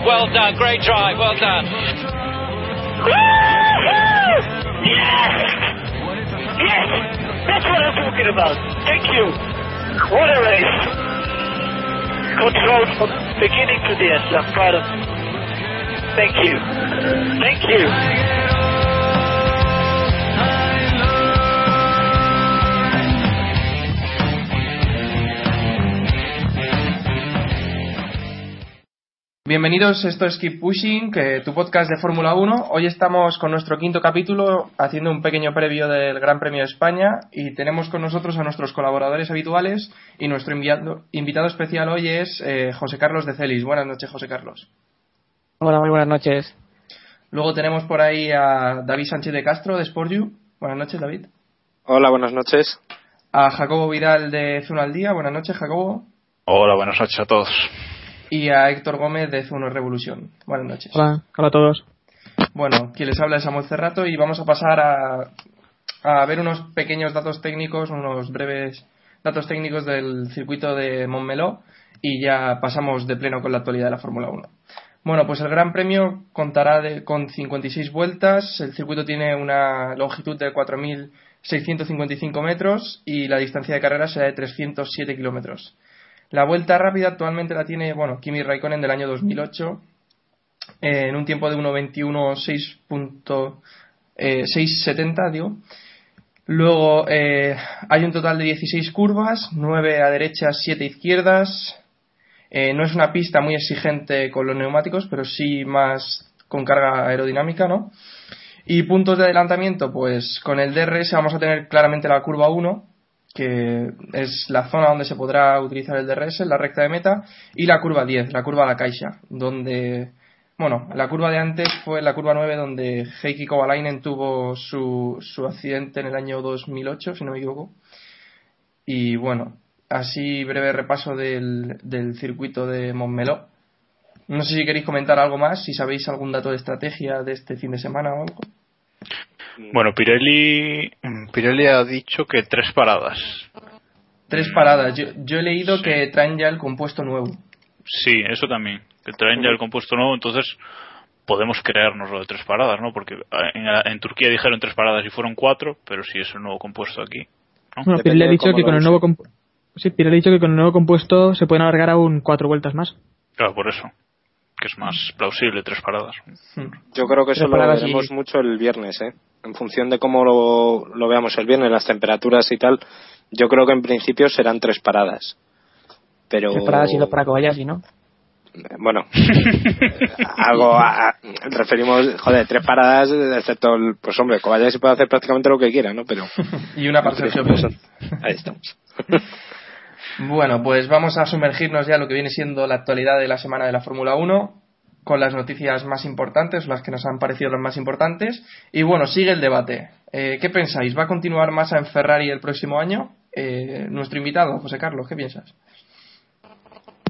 Job. Well done. Great drive. Well done. Yes! Yes! That's what I'm talking about. Thank you. What a race. Control from beginning to the end. I'm proud of Thank you. Thank you. Bienvenidos, esto es Keep Pushing, que tu podcast de Fórmula 1. Hoy estamos con nuestro quinto capítulo haciendo un pequeño previo del Gran Premio de España y tenemos con nosotros a nuestros colaboradores habituales y nuestro invitado especial hoy es eh, José Carlos de Celis. Buenas noches, José Carlos. Hola, muy buenas noches. Luego tenemos por ahí a David Sánchez de Castro de Sportju. Buenas noches, David. Hola, buenas noches. A Jacobo Vidal de Zuno al Día. Buenas noches, Jacobo. Hola, buenas noches a todos. Y a Héctor Gómez de Zuno Revolución. Buenas noches. Hola, hola a todos. Bueno, quien les habla es Samuel Cerrato y vamos a pasar a, a ver unos pequeños datos técnicos, unos breves datos técnicos del circuito de Montmeló y ya pasamos de pleno con la actualidad de la Fórmula 1. Bueno, pues el Gran Premio contará de- con 56 vueltas, el circuito tiene una longitud de 4.655 metros y la distancia de carrera será de 307 kilómetros. La vuelta rápida actualmente la tiene, bueno, Kimi Raikkonen del año 2008 eh, en un tiempo de 1.21.670, digo. Luego eh, hay un total de 16 curvas, 9 a derechas, 7 a izquierdas. Eh, no es una pista muy exigente con los neumáticos, pero sí más con carga aerodinámica, ¿no? Y puntos de adelantamiento, pues con el DRS vamos a tener claramente la curva 1, que es la zona donde se podrá utilizar el DRS, la recta de meta, y la curva 10, la curva a la caixa, donde, bueno, la curva de antes fue la curva 9 donde Heikki Kovalainen tuvo su, su accidente en el año 2008, si no me equivoco. Y bueno, así breve repaso del, del circuito de Montmeló. No sé si queréis comentar algo más, si sabéis algún dato de estrategia de este fin de semana o algo. Bueno, Pirelli, Pirelli ha dicho que tres paradas. Tres paradas. Yo, yo he leído que traen ya el compuesto nuevo. Sí, eso también. Que traen ya el compuesto nuevo, entonces podemos creernos lo de tres paradas, ¿no? Porque en, en Turquía dijeron tres paradas y fueron cuatro, pero si es un nuevo compuesto aquí. ¿no? Bueno, Pirelli ha dicho que con el nuevo sí, Pirelli ha dicho que con el nuevo compuesto se pueden alargar aún cuatro vueltas más. Claro, por eso. Que es más plausible tres paradas. Yo creo que eso lo y- veremos mucho el viernes, ¿eh? En función de cómo lo, lo veamos el viernes, las temperaturas y tal, yo creo que en principio serán tres paradas. Pero, Tres paradas y dos para Kobayashi, ¿no? bueno, algo a- referimos, joder, tres paradas, excepto el, pues hombre, Kobayashi puede hacer prácticamente lo que quiera, ¿no? Pero, Y una para Sergio ahí estamos. Bueno, pues vamos a sumergirnos ya en lo que viene siendo la actualidad de la semana de la Fórmula 1 con las noticias más importantes, las que nos han parecido las más importantes. Y bueno, sigue el debate. Eh, ¿Qué pensáis? ¿Va a continuar Massa en Ferrari el próximo año? Eh, nuestro invitado, José Carlos, ¿qué piensas?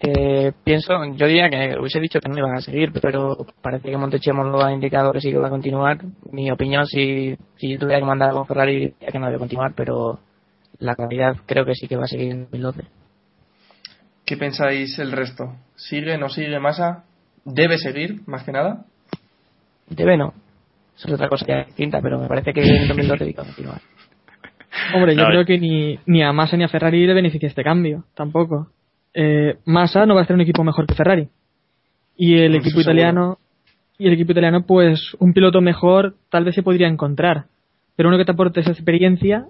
Eh, pienso, yo diría que hubiese dicho que no iban a seguir, pero parece que Montechemo lo ha indicado que sí que va a continuar. Mi opinión, si, si yo tuviera que mandar con Ferrari, diría que no debe continuar, pero la calidad creo que sí que va a seguir en 2012. ¿Qué pensáis el resto? ¿Sigue, no sigue Massa? ¿Debe seguir, más que nada? Debe no. Eso es otra cosa ya distinta, pero me parece que en 2012 sí que va a continuar. Hombre, yo No, creo que ni, ni a Massa ni a Ferrari le beneficia este cambio, tampoco. Eh, Massa no va a ser un equipo mejor que Ferrari. Y el equipo seguro. italiano, y el equipo italiano, pues un piloto mejor tal vez se podría encontrar. Pero uno que te aporte esa experiencia,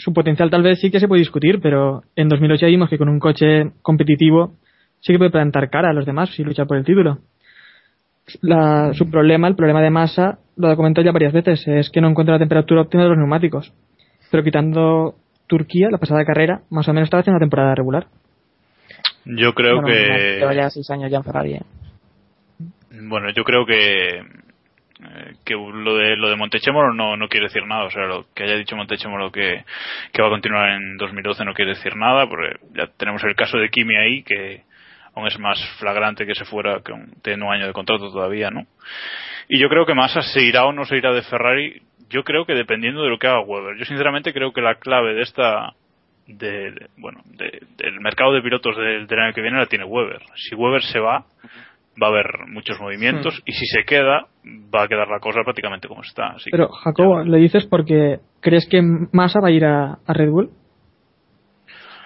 su potencial tal vez sí que se puede discutir, pero en 2008 ya vimos que con un coche competitivo sí que puede plantar cara a los demás si lucha por el título. La- su problema, el problema de Massa, lo he comentado ya varias veces, es que no encuentra la temperatura óptima de los neumáticos pero quitando Turquía, la pasada carrera, más o menos estaba haciendo una temporada regular. Yo creo Bueno, que. Lleva ya seis años ya en Ferrari. ¿eh? Bueno, yo creo que eh, que lo de lo de Montechemolo no, no quiere decir nada, o sea, lo que haya dicho Montechemolo que, que va a continuar en 2012 no quiere decir nada, porque ya tenemos el caso de Kimi ahí que aún es más flagrante que se fuera que un- tiene un año de contrato todavía, ¿no? Y yo creo que Massa se irá o no se irá de Ferrari, yo creo que dependiendo de lo que haga Weber. Yo sinceramente creo que la clave de esta de, bueno, de- del mercado de pilotos del, del año que viene la tiene Weber. Si Weber se va, va a haber muchos movimientos y si se queda, va a quedar la cosa prácticamente como está. Así Pero, Jacobo, ¿lo dices porque crees que Massa va a ir a, a Red Bull?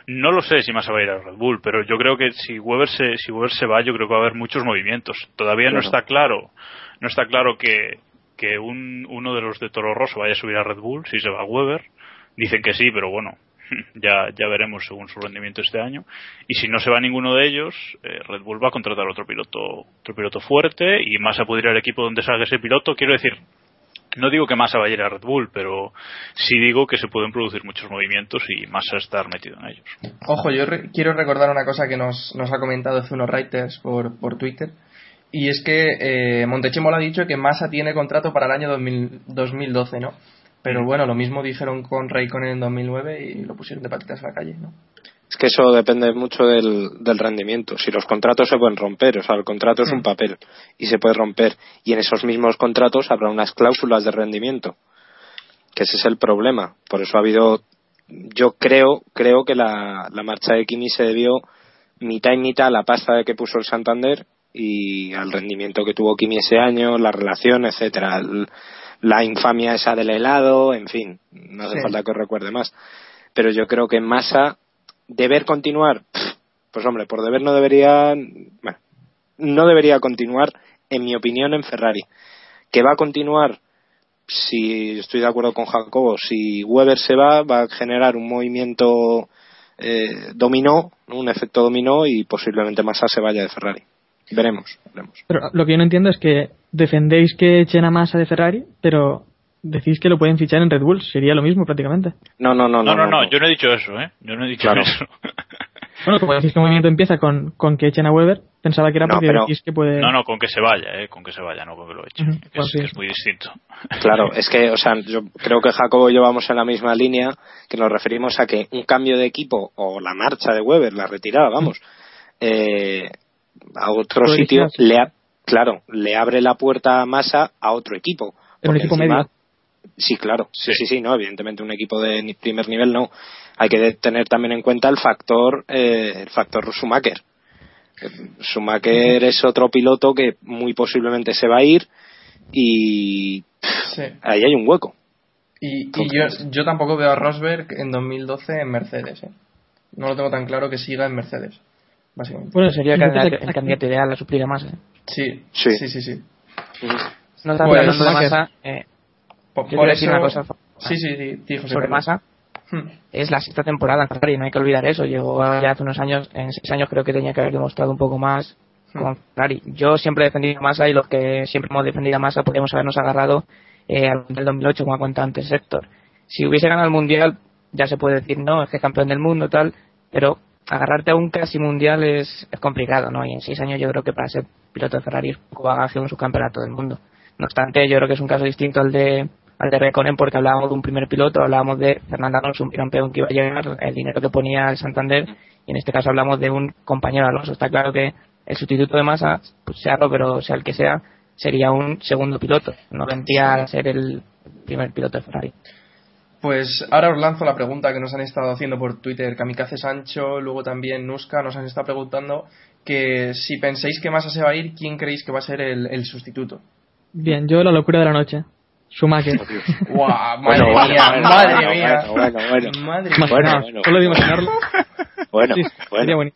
No lo sé si Massa va a ir a Red Bull, pero yo creo que si Weber se, si Weber se va, yo creo que va a haber muchos movimientos. Todavía no está claro, no está claro que, que un, uno de los de Toro Rosso vaya a subir a Red Bull si se va a Weber. Dicen que sí, pero bueno, ya, ya veremos según su rendimiento este año. Y si no se va ninguno de ellos, eh, Red Bull va a contratar otro piloto, otro piloto fuerte y Massa puede ir al equipo donde salga ese piloto. Quiero decir, no digo que Massa vaya a ir a Red Bull, pero sí digo que se pueden producir muchos movimientos y Massa estar metido en ellos. Ojo, yo re- quiero recordar una cosa que nos, nos ha comentado unos writers por, por Twitter. Y es que eh, Montechemolo ha dicho que Massa tiene contrato para el año 2000 2012, ¿no? Pero Mm. bueno, lo mismo dijeron con Raikkonen en 2009 y lo pusieron de patitas a la calle, ¿no? Es que eso depende mucho del, del rendimiento. Si los contratos se pueden romper, o sea, el contrato es Mm. un papel y se puede romper. Y en esos mismos contratos habrá unas cláusulas de rendimiento. Que ese es el problema. Por eso ha habido. Yo creo, creo que la, la marcha de Kimi se debió mitad y mitad a la pasta que puso el Santander y al rendimiento que tuvo Kimi ese año, la relación, etcétera, el- la infamia esa del helado, en fin, no hace Sí. falta que os recuerde más. Pero yo creo que en masa deber continuar, pues hombre, por deber no debería, bueno, no debería continuar, en mi opinión, en Ferrari. Que va a continuar, si estoy de acuerdo con Jacobo, si Weber se va, va a generar un movimiento eh, dominó, un efecto dominó y posiblemente Massa se vaya de Ferrari. Veremos, veremos. Pero lo que yo no entiendo es que defendéis que echen a Massa de Ferrari, pero decís que lo pueden fichar en Red Bull. Sería lo mismo prácticamente. No, no, no, No, no, no, yo no he dicho eso, ¿eh? Yo no he dicho Claro. eso. Bueno, como decís que el movimiento empieza con, con que echen a Weber, pensaba que era No, porque pero- decís que puede... No, no, con que se vaya, ¿eh? Con que se vaya, no con que lo eche. Ujú, que, bueno, es, sí. que es muy distinto. Claro, es que, o sea, yo creo que Jacobo y yo vamos en la misma línea, que nos referimos a que un cambio de equipo o la marcha de Weber, la retirada, vamos, eh, a otro sitio, original, le a- claro, le abre la puerta a Massa a otro equipo. En un equipo encima- medio. Sí, claro, sí, Sí. sí, no, evidentemente un equipo de primer nivel no. Hay que tener también en cuenta el factor, eh, el factor Schumacher. Eh, Schumacher es otro piloto que muy posiblemente se va a ir y Sí. ahí hay un hueco. Y, y yo, yo tampoco veo a Rosberg en 2012 en Mercedes, ¿eh? No lo tengo tan claro que siga en Mercedes, básicamente. Bueno, Sería el candidato, el candidato ideal a suplir a Massa. ¿eh? Sí, Sí. sí, sí, sí. No está Pues, hablando de. Massa. Eh, Por, por quiero decir eso- una cosa Sí, sí, sí, sí, José sobre. Massa. Hmm. Es la sexta temporada en Ferrari, no hay que olvidar eso. Llegó ya hace unos años, en seis años creo que tenía que haber demostrado un poco más con Ferrari. Yo siempre he defendido a Massa y los que siempre hemos defendido a Massa podríamos habernos agarrado eh, al Mundial 2008, como ha contado antes Héctor. Si hubiese ganado el Mundial, ya se puede decir, no, es que es campeón del mundo, tal, pero agarrarte a un casi Mundial es, es complicado, ¿no? Y en seis años yo creo que para ser piloto de Ferrari es poco bagaje en su campeonato del mundo. No obstante, yo creo que es un caso distinto al de al de Reconen porque hablábamos de un primer piloto, hablábamos de Fernando Alonso, un campeón que iba a llegar, el dinero que ponía el Santander, y en este caso hablamos de un compañero Alonso. Está claro que el sustituto de Massa, pues sea Robert o sea el que sea, sería un segundo piloto, no vendría a ser el primer piloto de Ferrari. Pues ahora os lanzo la pregunta que nos han estado haciendo por Twitter Kamikaze Sancho, luego también Nuska nos han estado preguntando que si pensáis que Massa se va a ir, ¿quién creéis que va a ser el, el sustituto? Bien, yo la locura de la noche. Schumacher. ¡Guau! Bueno, ¡Madre bueno, mía! bueno, ¡Madre bueno, mía! bueno, bueno, bueno. ¡Madre Bueno, mía! Imaginaos, bueno, solo de bueno. imaginarlo. Bueno, bueno.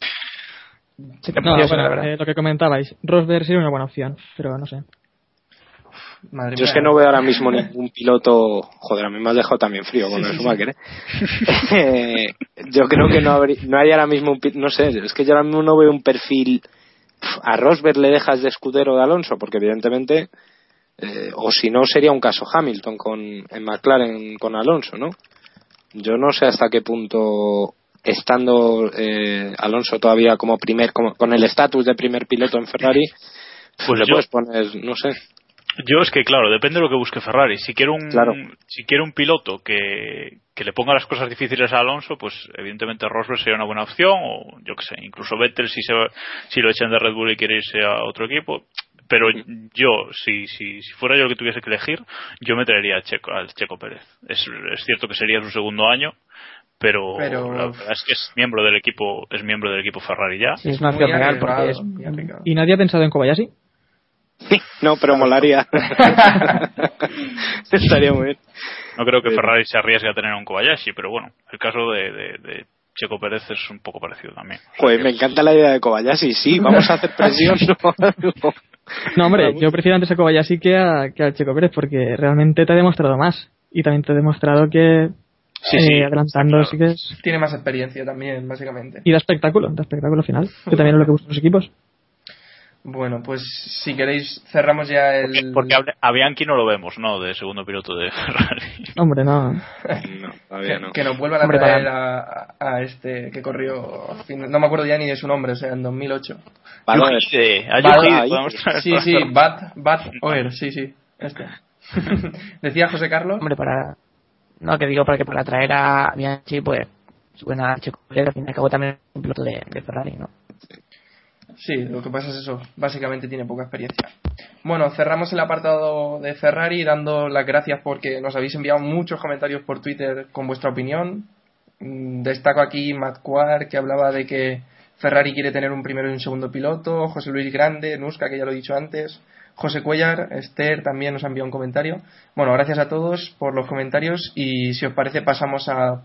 No, bueno, eh, lo que comentabais, Rosberg sería una buena opción, pero no sé. Madre Yo es que no veo ahora mismo ningún piloto. Joder, a mí me has dejado también frío con el Schumacher, ¿eh? Eh, Yo creo que no, habrí- no hay ahora mismo un. No sé, es que yo ahora mismo no veo un perfil. A Rosberg le dejas de escudero de Alonso, porque evidentemente. eh, o si no, sería un caso Hamilton con, en McLaren con Alonso, ¿no? Yo no sé hasta qué punto, estando eh, Alonso todavía como primer, como, con el estatus de primer piloto en Ferrari, pues le yo- puedes poner, no sé. Yo es que, claro, depende de lo que busque Ferrari. Si quiere un, Claro. si quiere un piloto que, que le ponga las cosas difíciles a Alonso, pues evidentemente Rosberg sería una buena opción, o yo que sé, incluso Vettel si, se, va- si lo echan de Red Bull y quiere irse a otro equipo. Pero yo, si, si, si fuera yo el que tuviese que elegir, yo me traería a Checo, al Checo Pérez. Es, es cierto que sería su segundo año, pero, Pero- la verdad es que es miembro del equipo, es miembro del equipo Ferrari ya. Sí, es una Muy opción real porque es. ¿Y nadie ha pensado en Kobayashi? No, pero molaría. Estaría muy bien. No creo que. Ferrari se arriesgue a tener a un Kobayashi, pero bueno, el caso de, de- de Checo Pérez es un poco parecido también. Joder, que- me encanta la idea de Kobayashi. Sí, vamos a hacer presión. ¿no? No, hombre, yo prefiero antes a Kobayashi que, a, que Checo Pérez porque realmente te ha demostrado más. Y también te ha demostrado que Sí, eh, sí, adelantando claro. sí que es... Tiene más experiencia también, básicamente. Y da espectáculo, da espectáculo final, que también es lo que buscan los equipos. Bueno, pues si queréis cerramos ya el... Porque a, a Bianchi no lo vemos, ¿no? De segundo piloto de Ferrari. Hombre, no. No, todavía que, no. que nos vuelvan a traer para- a, a este que corrió, no me acuerdo ya ni de su nombre, o sea, en 2008. Vale, Yuhide, Sí, sí. Bad, Bad Oer, sí, sí, este. Decía José Carlos. Hombre, para. No, que digo para que para traer a Bianchi, pues. Suena a Checo al fin y al cabo también es un piloto de, de Ferrari, ¿no? Sí, lo que pasa es eso, básicamente tiene poca experiencia. Bueno, cerramos el apartado de Ferrari dando las gracias porque nos habéis enviado muchos comentarios por Twitter con vuestra opinión. Mm, Destaco aquí Matt Quar, que hablaba de que Ferrari quiere tener un primero y un segundo piloto, José Luis Grande, Nuska, que ya lo he dicho antes, José Cuellar, Esther también nos ha enviado un comentario. Bueno, gracias a todos por los comentarios y si os parece pasamos a,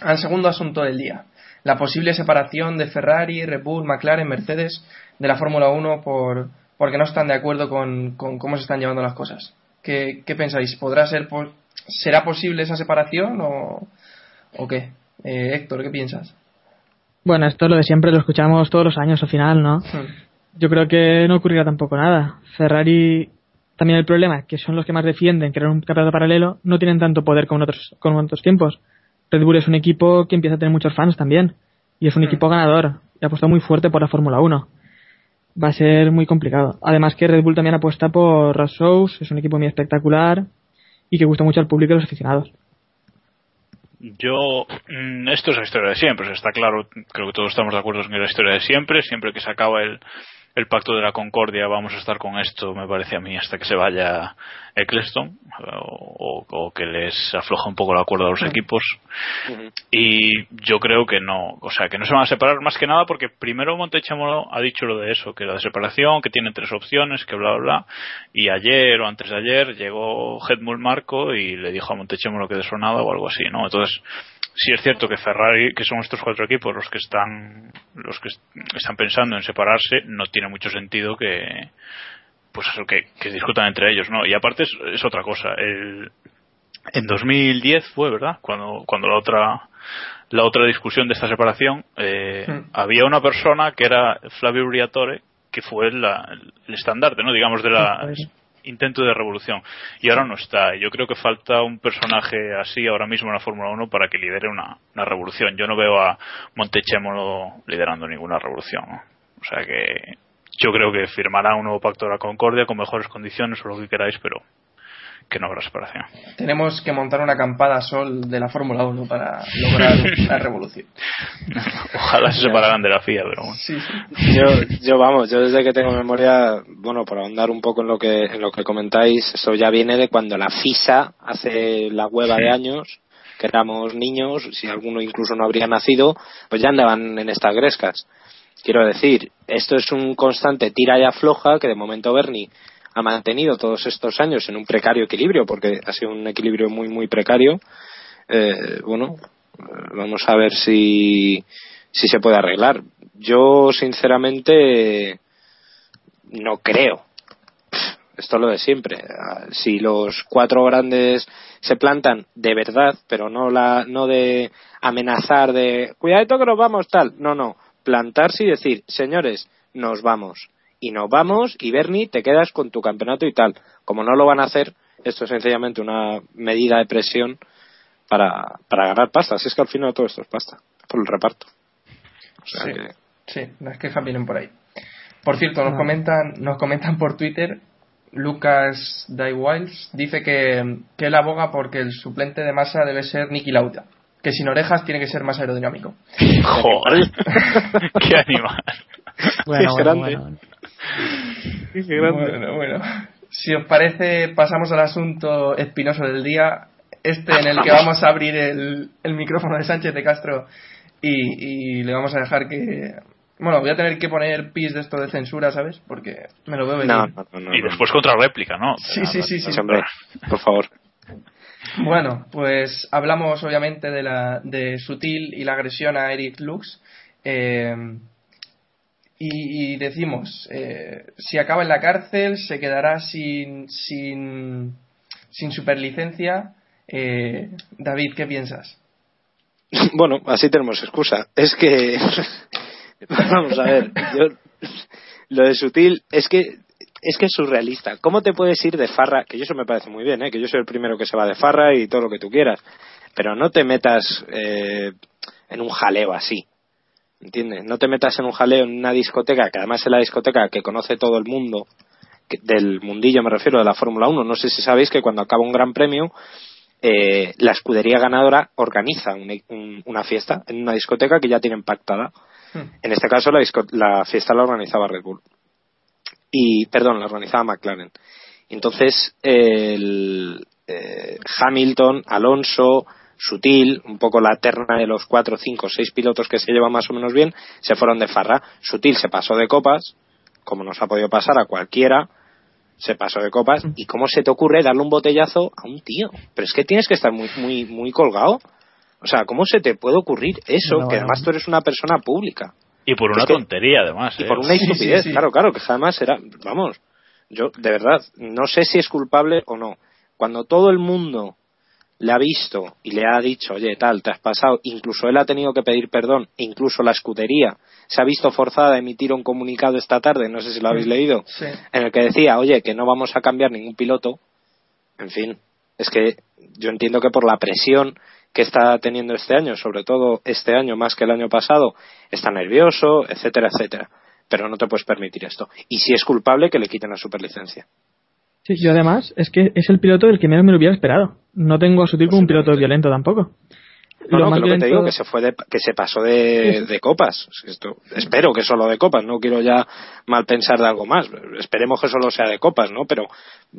al segundo asunto del día. La posible separación de Ferrari, Red Bull, McLaren, Mercedes de la Fórmula 1 por, porque no están de acuerdo con, con cómo se están llevando las cosas. ¿Qué, qué pensáis? ¿Podrá ser po- ¿Será posible esa separación o, o qué? Eh, Héctor, ¿qué piensas? Bueno, esto es lo de siempre, lo escuchamos todos los años al final, ¿no? Hmm. Yo creo que no ocurrirá tampoco nada. Ferrari, también el problema, que son los que más defienden crear un campeonato paralelo, no tienen tanto poder como en otros, como en otros tiempos. Red Bull es un equipo que empieza a tener muchos fans también. Y es un Hmm. equipo ganador. Y ha apostado muy fuerte por la Fórmula 1. Va a ser muy complicado. Además que Red Bull también apuesta por Shows, es un equipo muy espectacular y que gusta mucho al público y a los aficionados. Yo, mm, esto es la historia de siempre, está claro, creo que todos estamos de acuerdo en que es la historia de siempre, siempre que se acaba el, el pacto de la concordia vamos a estar con esto, me parece a mí, hasta que se vaya Eccleston, o, que les afloja un poco el acuerdo a los equipos, y yo creo que no, o sea, que no se van a separar más que nada porque primero Montechemolo ha dicho lo de eso, que la separación, que tienen tres opciones, que bla bla bla, y ayer o antes de ayer llegó Helmut Marco y le dijo a Montechemolo que de eso nada o algo así, ¿no? Entonces, sí es cierto que Ferrari, que son estos cuatro equipos los que están, los que est- están pensando en separarse, no tiene mucho sentido que, pues eso, que, que discutan entre ellos, ¿no? Y aparte es, es otra cosa, el, en 2010 fue, ¿verdad? Cuando, cuando la otra la otra discusión de esta separación, eh, Hmm. había una persona que era Flavio Briatore, que fue la- el estandarte, ¿no? Digamos, de la Sí. Intento de revolución. Y ahora no está. Yo creo que falta un personaje así ahora mismo en la Fórmula 1 para que lidere una, revolución. Yo no veo a Montechemolo liderando ninguna revolución. O sea que yo creo que firmará un nuevo pacto de la concordia con mejores condiciones o lo que queráis, pero que no habrá separación. Tenemos que montar una acampada a sol de la Fórmula 1 para lograr la revolución. Ojalá se separaran de la FIA, pero bueno. Sí, sí. Yo, yo vamos, yo desde que tengo memoria, bueno, por ahondar un poco en lo que en lo que comentáis, eso ya viene de cuando la FISA hace la hueva de años, que éramos niños, si alguno incluso no habría nacido, pues ya andaban en estas grescas. Quiero decir, esto es un constante tira y afloja que de momento Bernie ha mantenido todos estos años en un precario equilibrio, porque ha sido un equilibrio muy, muy precario. Eh, bueno, eh, vamos a ver si, si se puede arreglar. Yo, sinceramente, no creo. Esto es lo de siempre. Ah, Si los cuatro grandes se plantan de verdad, pero no la, no de amenazar de cuidadito que nos vamos tal. No, no. Plantarse y decir, señores, nos vamos. Y nos vamos y Bernie te quedas con tu campeonato y tal. Como no lo van a hacer, esto es sencillamente una medida de presión para, para ganar pasta. Si es que al final todo esto es pasta, por el reparto. O sea Sí. que- Sí, las quejas vienen por ahí. Por cierto, nos Ah. comentan, nos comentan por Twitter, Lucas Dywilds dice que, que él aboga porque el suplente de masa debe ser Nicky Lauda, que sin orejas tiene que ser más aerodinámico. Joder. Qué animal. Bueno, Qué bueno, grande. bueno. Bueno. Si os parece, pasamos al asunto espinoso del día, este en el que vamos a abrir el, el micrófono de Sánchez de Castro y, y le vamos a dejar que... Bueno, voy a tener que poner pis de esto de censura, ¿sabes? Porque me lo veo venir. No, no, no, Y no. después contra réplica, ¿no? Sí, sí, sí, sí. Sí, hombre, por favor. Bueno, pues hablamos obviamente de la de Sutil y la agresión a Eric Lux. eh, y, decimos, eh, si acaba en la cárcel, se quedará sin, sin, sin superlicencia. Eh, David, ¿qué piensas? Bueno, así tenemos excusa. Es que. Vamos a ver. Yo, lo de sutil es que. Es que es surrealista. ¿Cómo te puedes ir de farra? Que eso me parece muy bien, ¿eh? que yo soy el primero que se va de farra y todo lo que tú quieras. Pero no te metas eh, en un jaleo así. ¿Entiendes? No te metas en un jaleo en una discoteca, que además es la discoteca que conoce todo el mundo, que- del mundillo me refiero, de la Fórmula 1. No sé si sabéis que cuando acaba un gran premio, eh, la escudería ganadora organiza un- un- una fiesta en una discoteca que ya tienen pactada. Hmm. En este caso, la, disco- la fiesta la organizaba Red Bull. Y, perdón, la organizaba McLaren. Entonces, el, eh, Hamilton, Alonso, Sutil, un poco la terna de los cuatro, cinco, seis pilotos que se llevan más o menos bien, se fueron de farra. Sutil se pasó de copas, como nos ha podido pasar a cualquiera, se pasó de copas. ¿Y cómo se te ocurre darle un botellazo a un tío? Pero es que tienes que estar muy, muy, muy colgado. O sea, ¿cómo se te puede ocurrir eso? No, que no. además tú eres una persona pública. Y por una Es que- tontería, además. Y ¿eh? por una Sí, sí, estupidez, sí. claro, claro, que además era, vamos, yo de verdad no sé si es culpable o no. Cuando todo el mundo le ha visto y le ha dicho, oye, tal, te has pasado, incluso él ha tenido que pedir perdón, e incluso la escudería se ha visto forzada a emitir un comunicado esta tarde, no sé si lo habéis leído, Sí. en el que decía, oye, que no vamos a cambiar ningún piloto, en fin, es que yo entiendo que por la presión que está teniendo este año, sobre todo este año más que el año pasado, está nervioso, etcétera, etcétera. Pero no te puedes permitir esto. Y si es culpable, que le quiten la superlicencia. Sí, yo además es que es el piloto del que menos me lo hubiera esperado. No tengo a Sutil como un piloto violento tampoco. No, no, que lo que te digo, violento- que se fue de, que se pasó de, de copas. Esto, espero que solo de copas, no quiero ya mal pensar de algo más. Esperemos que solo sea de copas, ¿no? Pero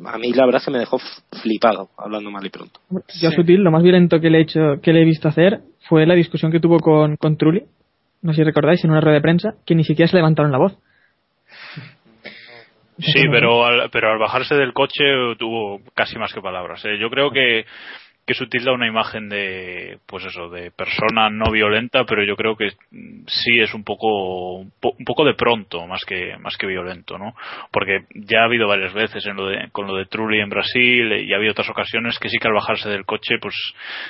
a mí la verdad es que me dejó flipado, hablando mal y pronto. Yo a Sí. Sutil lo más violento que le he hecho, que le he visto hacer fue la discusión que tuvo con, con Trulli. No sé si recordáis, en una rueda de prensa, que ni siquiera se levantaron la voz. Sí, pero al, pero al bajarse del coche tuvo casi más que palabras. ¿eh? Yo creo que, que Sutil da una imagen de, pues eso, de persona no violenta, pero yo creo que sí es un poco, un, po- un poco de pronto más que, más que violento, ¿no? Porque ya ha habido varias veces en lo de, con lo de Trulli en Brasil eh, y ha habido otras ocasiones que sí que al bajarse del coche pues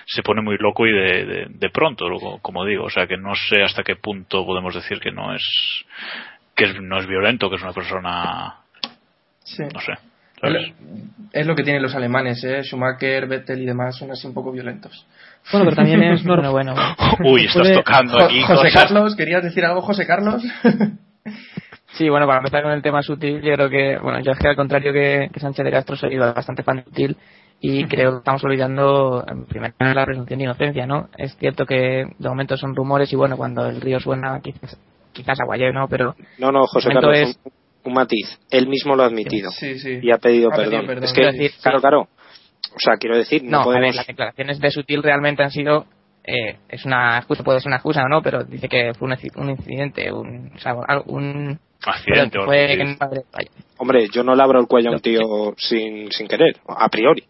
se pone muy loco y de, de, de pronto, como digo, o sea que no sé hasta qué punto podemos decir que no es, que es- no es violento, que es una persona Sí. no sé. ¿sabes? Es lo que tienen los alemanes, ¿eh? Schumacher, Vettel y demás son así un poco violentos. Bueno, pero también es Bueno, normal. bueno, bueno. Uy, estás Puede- tocando Jo- aquí José cosas. Carlos, ¿querías decir algo, José Carlos? Sí, bueno, para empezar con el tema sutil, yo creo que, bueno, yo es que al contrario que, que Sánchez de Castro soy bastante fan sutil y creo que estamos olvidando, en primer lugar, la presunción de inocencia, ¿no? Es cierto que de momento son rumores y bueno, cuando el río suena quizás, quizás aguayeo, ¿no? Pero No, no, José Carlos, es- un, un matiz. Él mismo lo ha admitido Sí, sí. y ha pedido Ha pedido perdón. perdón. Es que, Quiero decir, claro, sí. claro. O sea, quiero decir, no, no, a podemos. ver, las declaraciones de sutil realmente han sido, eh, es una excusa, puede ser una excusa o no, pero dice que fue un, inci- un incidente, un, o sea, un, Accidente fue. Hombre, yo no le abro el cuello a un tío sin, sin querer, a priori.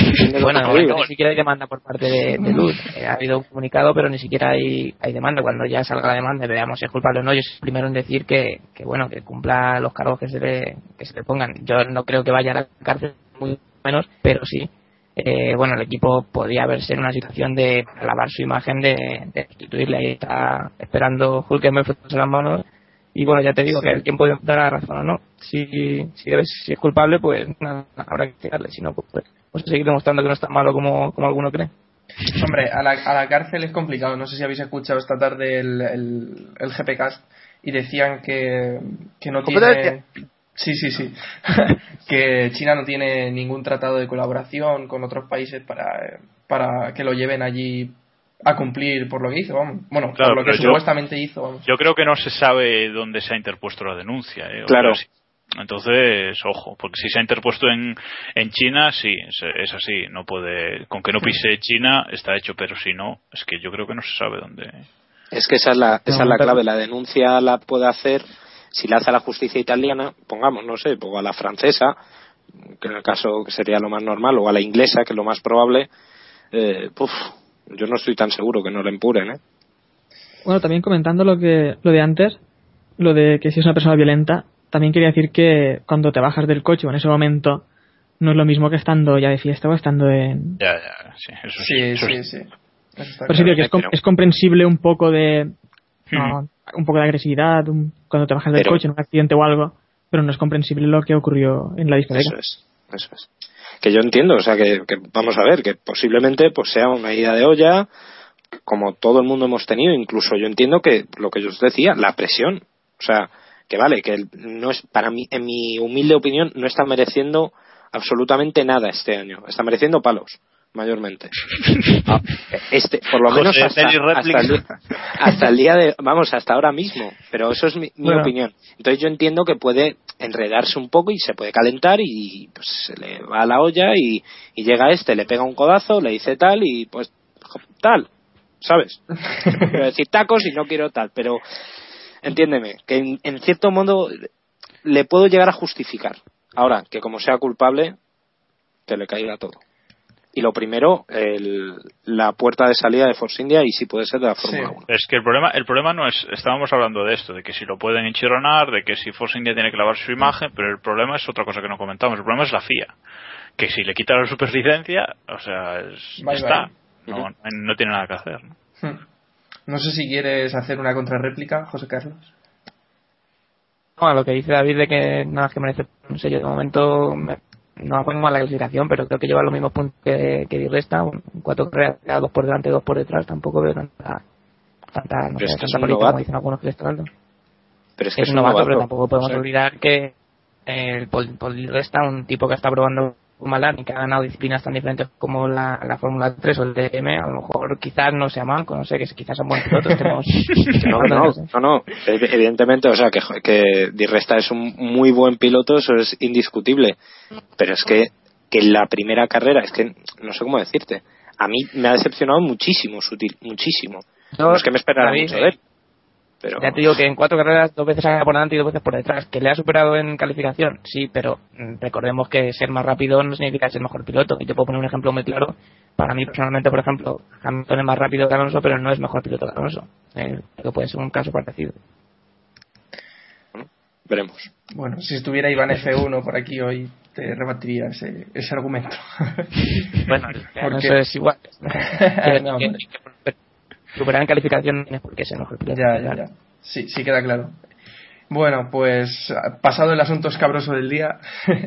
¿Entiendes lo Bueno, digo? ni siquiera hay demanda por parte de, de Luz. Eh, ha habido un comunicado, pero ni siquiera hay, hay demanda. Cuando ya salga la demanda, veamos si es culpable o no. Yo soy el primero en decir que, que bueno, que cumpla los cargos que se le, que se le pongan. Yo no creo que vaya a la cárcel, muy menos, pero sí. Eh, bueno, el equipo podía verse en una situación de lavar su imagen, de, de sustituirle. Ahí está esperando Hulkenberg frotándose las manos. Y bueno, ya te digo que el tiempo dar la razón o no. Si, si, debe- si es culpable, pues nada, habrá que tirarle. Si no, pues, pues, seguir demostrando que no es tan malo como, como alguno cree. Hombre, a la, a la cárcel es complicado. No sé si habéis escuchado esta tarde el, el, el GPcast y decían que, que no tiene. Sí, sí, sí. que China no tiene ningún tratado de colaboración con otros países para, para que lo lleven allí a cumplir por lo que hizo, vamos. Bueno, Claro, por lo que yo- supuestamente hizo, vamos. Yo creo que no se sabe dónde se ha interpuesto la denuncia. ¿eh? Claro. Entonces, ojo, porque si se ha interpuesto en, en China, sí, es, es así. No puede, con que no pise China está hecho, pero si no, es que yo creo que no se sabe dónde. Es que esa es la, esa No, es la clave. La denuncia la puede hacer, si la hace la justicia italiana, pongamos, no sé, o a la francesa, que en el caso que sería lo más normal, o a la inglesa, que es lo más probable. Eh, puf, yo no estoy tan seguro que no le empuren, ¿eh? Bueno, también comentando lo que lo de antes, lo de que si es una persona violenta, también quería decir que cuando te bajas del coche o en ese momento no es lo mismo que estando ya de fiesta o estando en... Ya, ya, sí, eso sí. Sí, eso sí, sí. Eso claro. que es, com- pero- es comprensible un poco de... Hmm. no, un poco de agresividad un- cuando te bajas del Pero- coche en un accidente o algo, pero no es comprensible lo que ocurrió en la discoteca. Eso es, eso es. Que yo entiendo, o sea, que, que vamos a ver, que posiblemente pues sea una ida de olla, como todo el mundo hemos tenido, incluso yo entiendo que lo que yo os decía, la presión, o sea, que vale, que no es, para mí, en mi humilde opinión, no está mereciendo absolutamente nada este año, está mereciendo palos, mayormente. Ah, Este, por lo menos hasta, hasta el, día- hasta el día de, vamos, hasta ahora mismo, pero eso es mi, mi Bueno. opinión. Entonces yo entiendo que puede enredarse un poco y se puede calentar y pues se le va a la olla y, y llega este, le pega un codazo, le dice tal y pues tal, ¿sabes? Quiero decir tacos y no quiero tal, pero entiéndeme, que en, en cierto modo le puedo llegar a justificar. Ahora, que como sea culpable, que le caiga todo. Y lo primero, el- la puerta de salida de Force India y si puede ser de la Fórmula Sí. 1. Es que el problema, el problema no es, estábamos hablando de esto, de que si lo pueden enchironar, de que si Force India tiene que lavar su imagen, pero el problema es otra cosa que no comentamos, el problema es la FIA. Que si le quita la superlicencia, o sea, es- Bye, está. bye. No, no tiene nada que hacer. ¿no? Hmm. No sé si quieres hacer una contrarréplica, José Carlos. No, a lo que dice David de que nada más que merece un sello de momento me- no fue mal la clasificación, pero creo que lleva los mismos puntos que, que Di Resta, un, cuatro carreras, dos por delante, dos por detrás, tampoco veo tanta, tanta, no sé, es tanta novato. como dicen algunos que le está dando. Pero es que Es es un un novato, novato. pero tampoco podemos O sea, olvidar que el Paul, Paul Di Resta, un tipo que está probando Malani, que ha ganado disciplinas tan diferentes como la, la Fórmula 3 o el DM, a lo mejor quizás no sea manco, no sé, que quizás son buenos pilotos, tenemos... No, no, no, no. Ev- Evidentemente, o sea, que, que Di Resta es un muy buen piloto, eso es indiscutible. Pero es que, que la primera carrera, es que no sé cómo decirte. A mí me ha decepcionado muchísimo, sutil, muchísimo. No es que me esperara David, mucho de él. Pero, Ya te digo que en cuatro carreras dos veces por delante y dos veces por detrás. ¿Que le ha superado en calificación? Sí, pero mm, recordemos que ser más rápido no significa ser mejor piloto. Y te puedo poner un ejemplo muy claro. Para mí, personalmente, por ejemplo, Hamilton es más rápido que Alonso, pero no es mejor piloto que Alonso. Eh, que puede ser un caso parecido. veremos. Bueno, si estuviera Iván F1 por aquí hoy, te rebatiría ese, ese argumento. Bueno, ¿Por eso es igual. No, que- hombre. que superar en calificación no tienes por qué ser mejor piloto. Ya, ya, ya. Sí, sí queda claro. Bueno, pues pasado el asunto escabroso del día,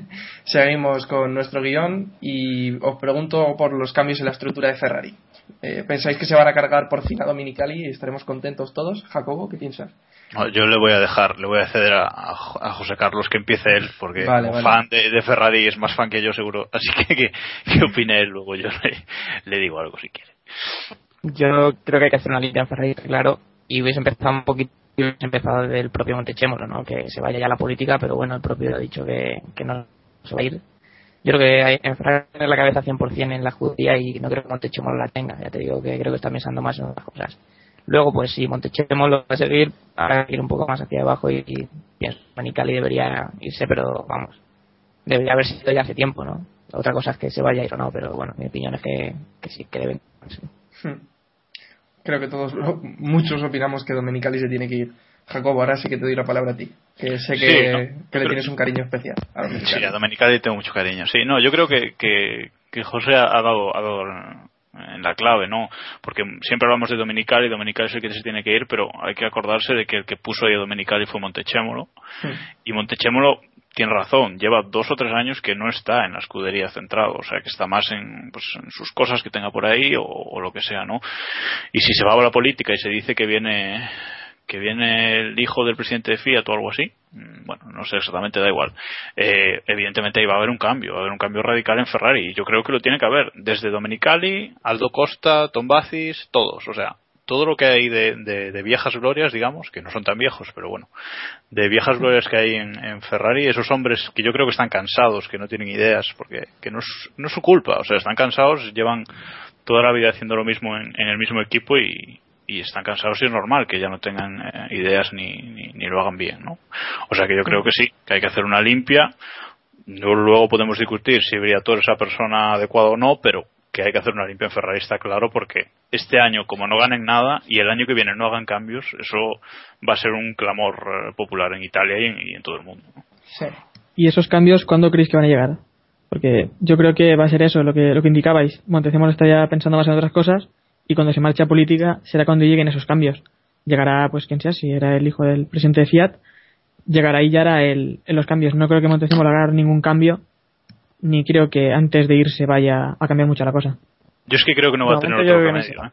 seguimos con nuestro guion y os pregunto por los cambios en la estructura de Ferrari. Eh, ¿Pensáis que se van a cargar por fin a Dominicali y estaremos contentos todos? Jacobo, ¿qué piensas? Yo le voy a dejar, le voy a ceder a, a Jo- a José Carlos que empiece él, porque Vale, como vale. fan de, de Ferrari es más fan que yo seguro, así que que, que opine él, luego yo le, le digo algo si quiere. Yo creo que hay que hacer una línea en Ferrari, claro, y hubiese empezado un poquito, hubiese empezado desde el propio Montechemolo, ¿no? Que se vaya ya la política, pero bueno, el propio ha dicho que, que no se va a ir. Yo creo que hay, en tener la cabeza 100% en la judía y no creo que Montechemolo la tenga, ya te digo que creo que está pensando más en otras cosas. Luego, pues si Montechemolo va a seguir, va a ir un poco más hacia abajo y, y pienso que Manicali debería irse, pero vamos, debería haber sido ya hace tiempo, ¿no? Otra cosa es que se vaya a ir o no, pero bueno, mi opinión es que, que sí, que deben. sí. Hmm. Creo que todos, muchos opinamos que Dominicali se tiene que ir. Jacobo, ahora sí que te doy la palabra a ti, que sé que, Sí, ¿no? que le Pero- tienes un cariño especial. A Dominicali. Sí, a Domenicali tengo mucho cariño. Sí, no, yo creo que, que, que José ha dado, ha dado en la clave, ¿no? Porque siempre hablamos de Domenicali, Domenicali es el que se tiene que ir, pero hay que acordarse de que el que puso ahí a Domenicali fue Montechémolo. Hmm. Y Montechémolo tiene razón, lleva dos o tres años que no está en la escudería centrado, o sea, que está más en, pues, en sus cosas que tenga por ahí o, o lo que sea, ¿no? Y si se va a la política y se dice que viene que viene el hijo del presidente de Fiat o algo así, mm, bueno, no sé exactamente, da igual. Eh, evidentemente ahí va a haber un cambio, va a haber un cambio radical en Ferrari y yo creo que lo tiene que haber, desde Domenicali, Aldo Costa, Tom Bazis, todos, o sea, todo lo que hay de, viejas glorias, digamos, que no son tan viejos, pero bueno, de viejas glorias que hay en, Ferrari, esos hombres que yo creo que están cansados, que no tienen ideas, porque que no, es, su culpa, o sea, están cansados, llevan toda la vida haciendo lo mismo en, el mismo equipo y, y están cansados y es normal que ya no tengan eh, ideas ni, lo hagan bien, ¿no? O sea que yo creo que sí, que hay que hacer una limpia. Luego podemos discutir si Briatore es esa persona adecuada o no, pero que hay que hacer una limpia en Ferrari está claro porque este año como no ganen nada y el año que viene no hagan cambios, eso va a ser un clamor eh, popular en Italia y en, todo el mundo. Sí. ¿Y esos cambios cuándo creéis que van a llegar? Porque yo creo que va a ser eso, lo que, lo que indicabais. Montezemolo está ya pensando más en otras cosas y cuando se marche a política será cuando lleguen esos cambios. Llegará, pues quien sea, si era el hijo del presidente de Fiat, llegará y ya hará el, en los cambios. No creo que Montezemolo haga ningún cambio, ni creo que antes de irse vaya a cambiar mucho la cosa. Yo es que creo que no va a tener otro yo remedio. ¿eh?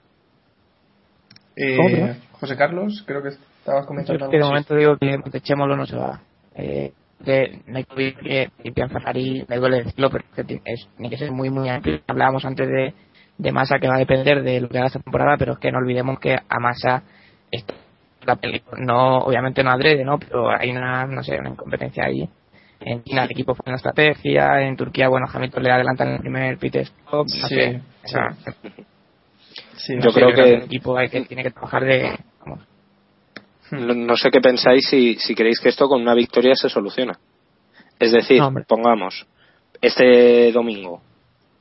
Eh. José Carlos, creo que estabas Yo comentando es que de momento digo que Montechémolo no se va. Eh, que no hay que olvidar que limpiar Ferrari, me duele decirlo, pero que tiene que ser muy, muy amplio. Hablábamos antes de, de Massa que va a depender de lo que haga esta temporada, pero es que no olvidemos que a Massa está no, obviamente no adrede, ¿no? Pero hay una, no sé, una incompetencia ahí. En China el equipo fue en la estrategia, en Turquía, bueno, Hamilton le adelantan en el primer pit stop, no Sí, sé. O sea, Sí, Yo sé, creo que- el equipo hay que, tiene que trabajar de, vamos, No, no sé qué pensáis si, si creéis que esto con una victoria se soluciona. Es decir, No, pongamos, este domingo,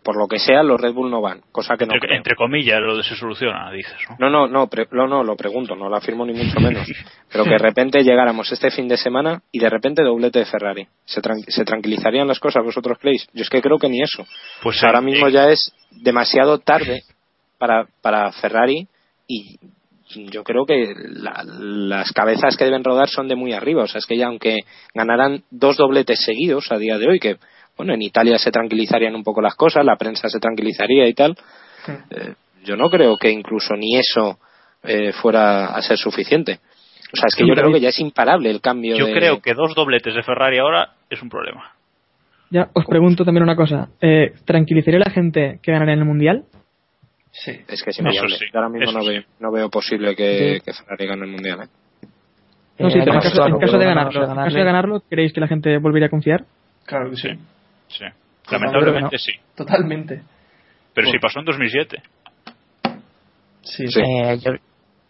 por lo que sea, los Red Bull no van, cosa que no entre, creo. entre comillas, lo de se soluciona, dices, ¿no? No, no, no, pre- no, no, lo pregunto, no lo afirmo ni mucho menos. Pero que de repente llegáramos este fin de semana y de repente doblete de Ferrari. ¿Se, tran- se tranquilizarían las cosas, vosotros creéis? Yo es que creo que ni eso. Pues ahora mismo eh, ya es demasiado tarde para, para Ferrari y yo creo que la- las cabezas que deben rodar son de muy arriba. O sea, es que ya aunque ganaran dos dobletes seguidos a día de hoy, que bueno, en Italia se tranquilizarían un poco las cosas, la prensa se tranquilizaría y tal, eh, yo no creo que incluso ni eso eh, fuera a ser suficiente. O sea, es que yo creo que ya es imparable el cambio yo de... creo que dos dobletes de Ferrari ahora es un problema. Ya os pregunto también una cosa. Eh, ¿Tranquilizaría a la gente que ganará en el Mundial? Sí. Es que es inviable. sí, ahora mismo no sí. veo, no veo posible que, Sí. que Ferrari gane el Mundial. ¿eh? No, sí, Eh, pero en caso, claro, en caso de ganarlo, en a caso de ganarlo, ¿creéis que la gente volvería a confiar? Claro que sí. Sí. Pues Lamentablemente no. sí. Totalmente. Pero Bueno. si pasó en 2007. Sí, Sí. Eh, yo,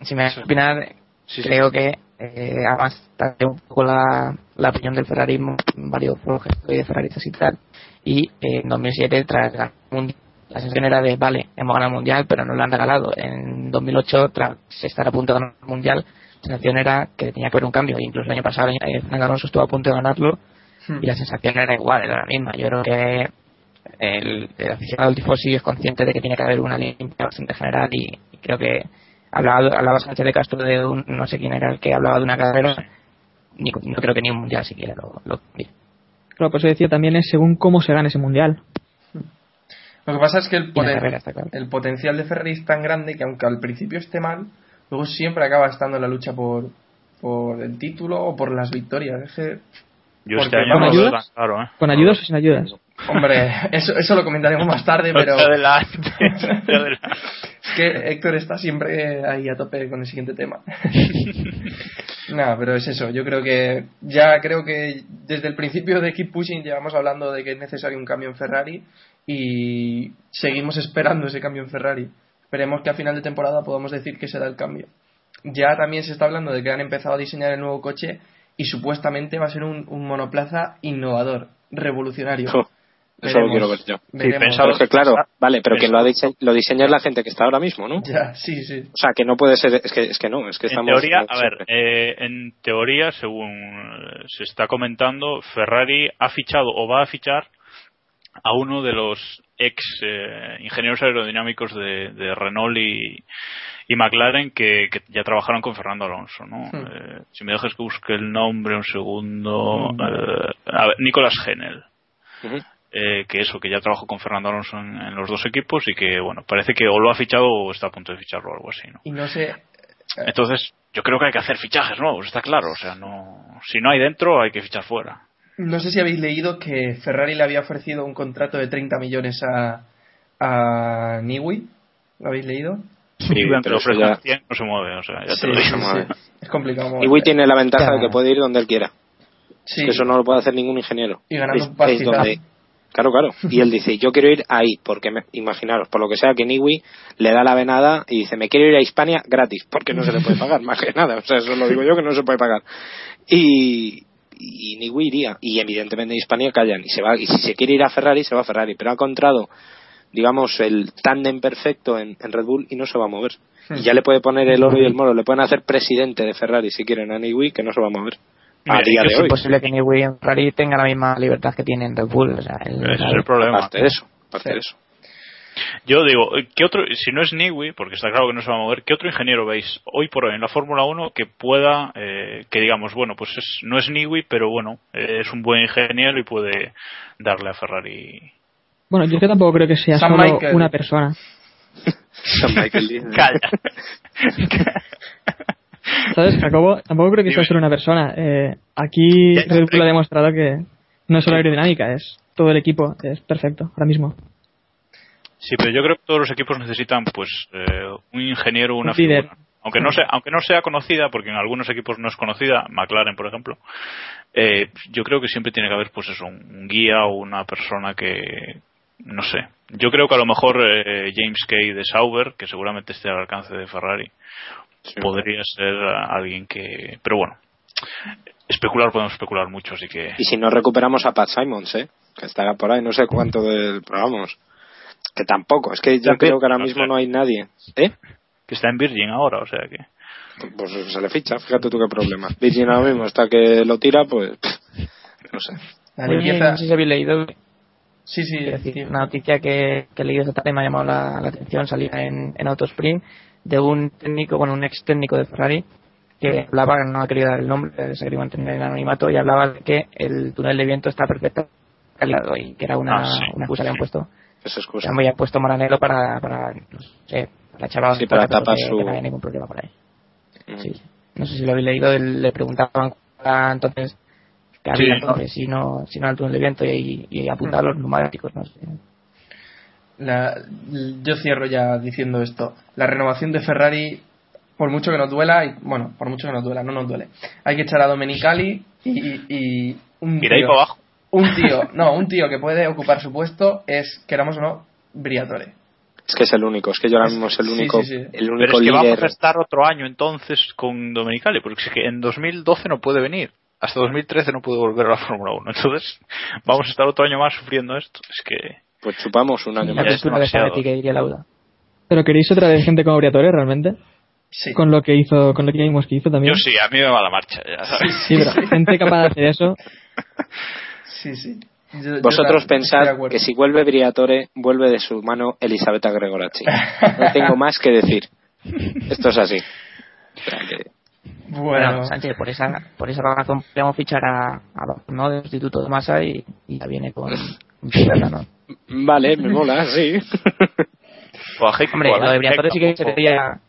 si me das a opinar, Sí, sí. creo que eh, además también un poco la, la opinión del Ferrarismo, varios foros estoy de Ferraristas y tal, y eh, en 2007 tras ganar el Mundial, la sensación era de, vale, hemos ganado el Mundial, pero no lo han regalado. En 2008, tras estar a punto de ganar el Mundial, la sensación era que tenía que haber un cambio, incluso el año pasado eh, Fernando Alonso estuvo a punto de ganarlo, Hmm. y la sensación era igual, era la misma. Yo creo que el, el aficionado del tifosi es consciente de que tiene que haber una limpia bastante general y, y creo que hablaba, hablaba Sánchez de Castro de un, no sé quién era el que hablaba de una carrera, ni, no creo que ni un mundial siquiera lo, lo Claro, pues eso decía también es según cómo se gane ese Mundial. Lo que pasa es que el, poten- carrera, está claro. el potencial de Ferrari es tan grande que aunque al principio esté mal, luego siempre acaba estando en la lucha por, por el título o por las victorias. Es que, Yo Porque este año con no ayudas- tan claro, ¿eh? ¿Con ayudas o sin ayudas? hombre, eso, eso lo comentaremos más tarde, pero es que Héctor está siempre ahí a tope con el siguiente tema. Nada, pero es eso. Yo creo que ya creo que desde el principio de Keep Pushing llevamos hablando de que es necesario un cambio en Ferrari y seguimos esperando ese cambio en Ferrari. Esperemos que a final de temporada podamos decir que se da el cambio. Ya también se está hablando de que han empezado a diseñar el nuevo coche y supuestamente va a ser un, un monoplaza innovador, revolucionario. Jo, Eso lo quiero ver yo. Pero es que claro, vale, pero quien lo, ha dise- lo diseña es la gente que está ahora mismo, ¿no? Ya, sí, sí. O sea, que no puede ser, es que, es que no, es que En estamos... teoría, a ver, eh, en teoría, según se está comentando, Ferrari ha fichado o va a fichar a uno de los ex eh, ingenieros aerodinámicos de, de Renault y, y McLaren que, que ya trabajaron con Fernando Alonso, ¿no? Eh, si me dejas que busque el nombre un segundo, Hmm. eh, a ver, Nicolás Genel. Eh, que eso, que ya trabajó con Fernando Alonso en, en los dos equipos y que, bueno, parece que o lo ha fichado o está a punto de ficharlo o algo así, ¿no? Y no sé, Entonces, yo creo que hay que hacer fichajes nuevos, está claro, o sea, no, si no hay dentro hay que fichar fuera. No sé si habéis leído que Ferrari le había ofrecido un contrato de 30 millones a, a Niwi. ¿Lo habéis leído? Sí, pero eso ya- 100, no se mueve, o sea, ya Sí, te lo digo. se mueve. Es complicado. Wii tiene la ventaja de que puede ir donde él quiera. Sí. Que eso no lo puede hacer ningún ingeniero. Y ganando Es- un es pastizal. donde- Claro, claro. Y él dice, yo quiero ir ahí, porque me- imaginaros, por lo que sea que Niwi le da la venada y dice, me quiero ir a Hispania gratis, porque no se le puede pagar, más que nada. O sea, eso lo digo yo que no se puede pagar. Y, y Niwi iría. Y evidentemente en Hispania callan. Y se va, y si se quiere ir a Ferrari, se va a Ferrari. Pero ha encontrado, digamos, el tándem perfecto en, en Red Bull y no se va a mover. Y ya le puede poner el oro y el moro. Le pueden hacer presidente de Ferrari si quieren a Niwi, que no se va a mover. A Mira, día de Es hoy. imposible que Newey en Ferrari tenga la misma libertad que tiene en Red Bull. O sea, el- Ese es el problema. Aparte de eso. Aparte Sí. de eso. Yo digo, ¿qué otro, si no es Niwi, porque está claro que no se va a mover, ¿qué otro ingeniero veis hoy por hoy en la Fórmula 1 que pueda, eh, que digamos, bueno, pues es- no es Niwi, pero bueno, eh, es un buen ingeniero y puede darle a Ferrari? Bueno, yo es que tampoco creo que sea Sam solo Michael. una persona. San Michael. Calla. ¿Sabes, Jacobo? Tampoco creo que sea solo una persona. Eh, aquí Red Bull ha demostrado que no es solo aerodinámica, es todo el equipo. Es perfecto, ahora mismo. Sí, pero yo creo que todos los equipos necesitan, pues, eh, un ingeniero, una Un líder. figura. Aunque no sea, aunque no sea conocida, porque en algunos equipos no es conocida, McLaren, por ejemplo, eh, yo creo que siempre tiene que haber, pues eso, un guía o una persona que, no sé. Yo creo que a lo mejor eh, James Kay de Sauber, que seguramente esté al alcance de Ferrari, Sí. podría ser alguien que, pero bueno, especular podemos especular mucho, así que Y si no recuperamos a Pat Simons, ¿eh? Que estará por ahí, no sé cuánto del. Pero vamos. Que tampoco, es que yo Ya, creo que ahora mismo no hay nadie. ¿Eh? que está en Virgin ahora, o sea que. Pues se le ficha, fíjate tú qué problema. Virgin ahora mismo hasta que lo tira, pues. pff, No sé. Limpieza. no sé si habéis leído Sí, sí. Decir, una noticia que, que he leído esta tarde y me ha llamado la, la atención, salía en, en Autosprint, de un técnico, bueno, un ex técnico de Ferrari, que hablaba, no ha querido dar el nombre, se quería mantener en anonimato, y hablaba de que el túnel de viento está perfecto calidad y que era una, Ah, sí. una excusa que han puesto. Esa excusa. habían puesto Maranello para, para, no sé, para echar a Sí, para tapar su- que no haya ningún problema por ahí. Mm. Sí. No sé si lo habéis leído, le preguntaban entonces que había Sí. entonces, si no, si no el túnel de viento y, y apuntar los neumáticos, no sé. La- yo cierro ya diciendo esto. La renovación de Ferrari, por mucho que nos duela, y, bueno, por mucho que nos duela, no nos duele. Hay que echar a Domenicali y, y, y un Ir ahí para abajo. Un tío, no, un tío que puede ocupar su puesto es, queramos o no, Briatore. Es que es el único, es que yo ahora mismo es el Sí, único, sí, sí. el Pero único es que líder. vamos a estar otro año entonces con Domenicali, porque es que en 2012 no puede venir. Hasta 2013 no puede volver a la Fórmula 1. Entonces, vamos a estar otro año más sufriendo esto. Es que. Pues chupamos un año La ya más. es cultura de que diría Lauda. Pero queréis otra vez gente como Briatore realmente, Sí. con lo que hizo, con lo que vimos que hizo también. Yo sí, a mí me va la marcha, ya sabes. Sí, pero gente capaz de hacer eso. Sí, sí. Yo- yo Vosotros de pensad que si vuelve Briatore, vuelve de su mano Elisabetta Gregorachi. No tengo más que decir. Esto es así. Bueno, Bueno, Sánchez, por esa, por esa razón podemos fichar a, a ¿no? de sustituto de masa y, y ya viene con ¿no? Vale, me mola, sí. Heik- Hombre, lo de Briatore sí que sería...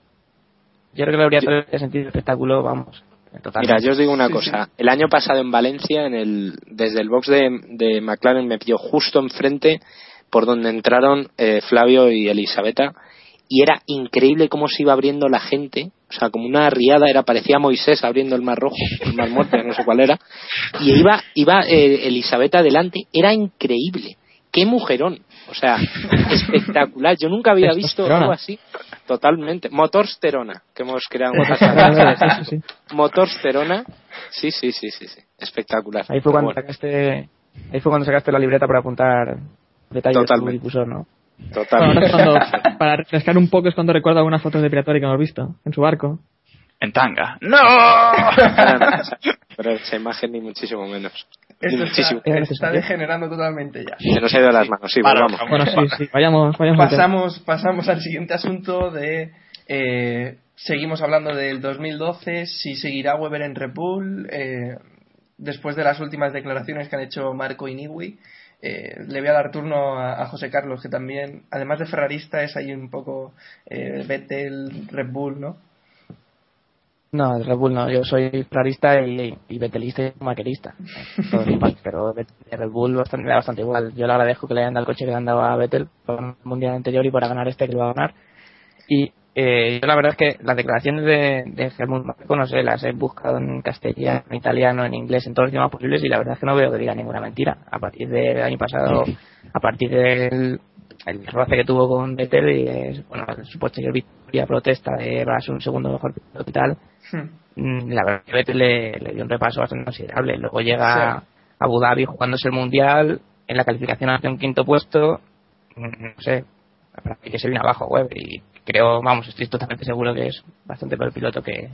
Yo creo que lo de Briatore en sentido espectáculo, vamos, Mira, yo os digo una Sí, cosa. El año pasado en Valencia, en el, desde el box de, de McLaren, me pilló justo enfrente por donde entraron eh, Flavio y Elisabetta. Y era increíble cómo se iba abriendo la gente. O sea, como una riada, era parecía Moisés abriendo el mar rojo, el mar muerto, no sé cuál era. Y iba, iba eh, Elisabetta adelante. Era increíble. ¡Qué mujerón! O sea, espectacular. Yo nunca había visto algo así. Totalmente. Motorsterona, que hemos creado. un sí, sí, sí. Motorsterona. Sí, sí, sí, sí, sí. Espectacular. Ahí fue cuando Bueno, sacaste, ahí fue cuando sacaste la libreta para apuntar detalles de tu Totalmente. difusor, ¿no? Totalmente. ahora es cuando, para refrescar un poco es cuando recuerdo algunas fotos de Briatore que hemos visto en su barco. En tanga. ¡No! Pero esa imagen ni muchísimo menos. Esto está, está degenerando totalmente ya. Se nos ha ido de las manos, sí, Para, vamos. vamos. Bueno, sí, sí, vayamos, vayamos. Pasamos, pasamos al siguiente asunto de... eh, seguimos hablando del 2012, si seguirá Weber en Red Bull, eh, después de las últimas declaraciones que han hecho Marco y Niwi. eh, le voy a dar turno a, a José Carlos, que también, además de ferrarista, es ahí un poco eh, Vettel, Red Bull, ¿no? No, de Red Bull no, yo soy clarista y, y betelista y maquerista. Todo igual, pero de Red Bull bastante, me da bastante igual. Yo le agradezco que le hayan dado el coche que le han dado a Vettel por el mundial anterior y para ganar este que lo va a ganar. Y eh, yo la verdad es que las declaraciones de, de Helmut no sé, las he buscado en castellano, en italiano, en inglés, en todos los idiomas posibles y la verdad es que no veo que diga ninguna mentira. A partir del año pasado, a partir del el roce que tuvo con Vettel y eh, bueno, su posterior victoria protesta de va a ser un segundo mejor piloto y tal, Hmm. Mm, la verdad que Vettel le, le dio un repaso bastante considerable. Luego llega Sí. a Abu Dhabi jugándose el Mundial, en la calificación hace un quinto puesto, mm, no sé, para mí que se viene abajo Weber y creo, vamos, estoy totalmente seguro que es bastante peor piloto que,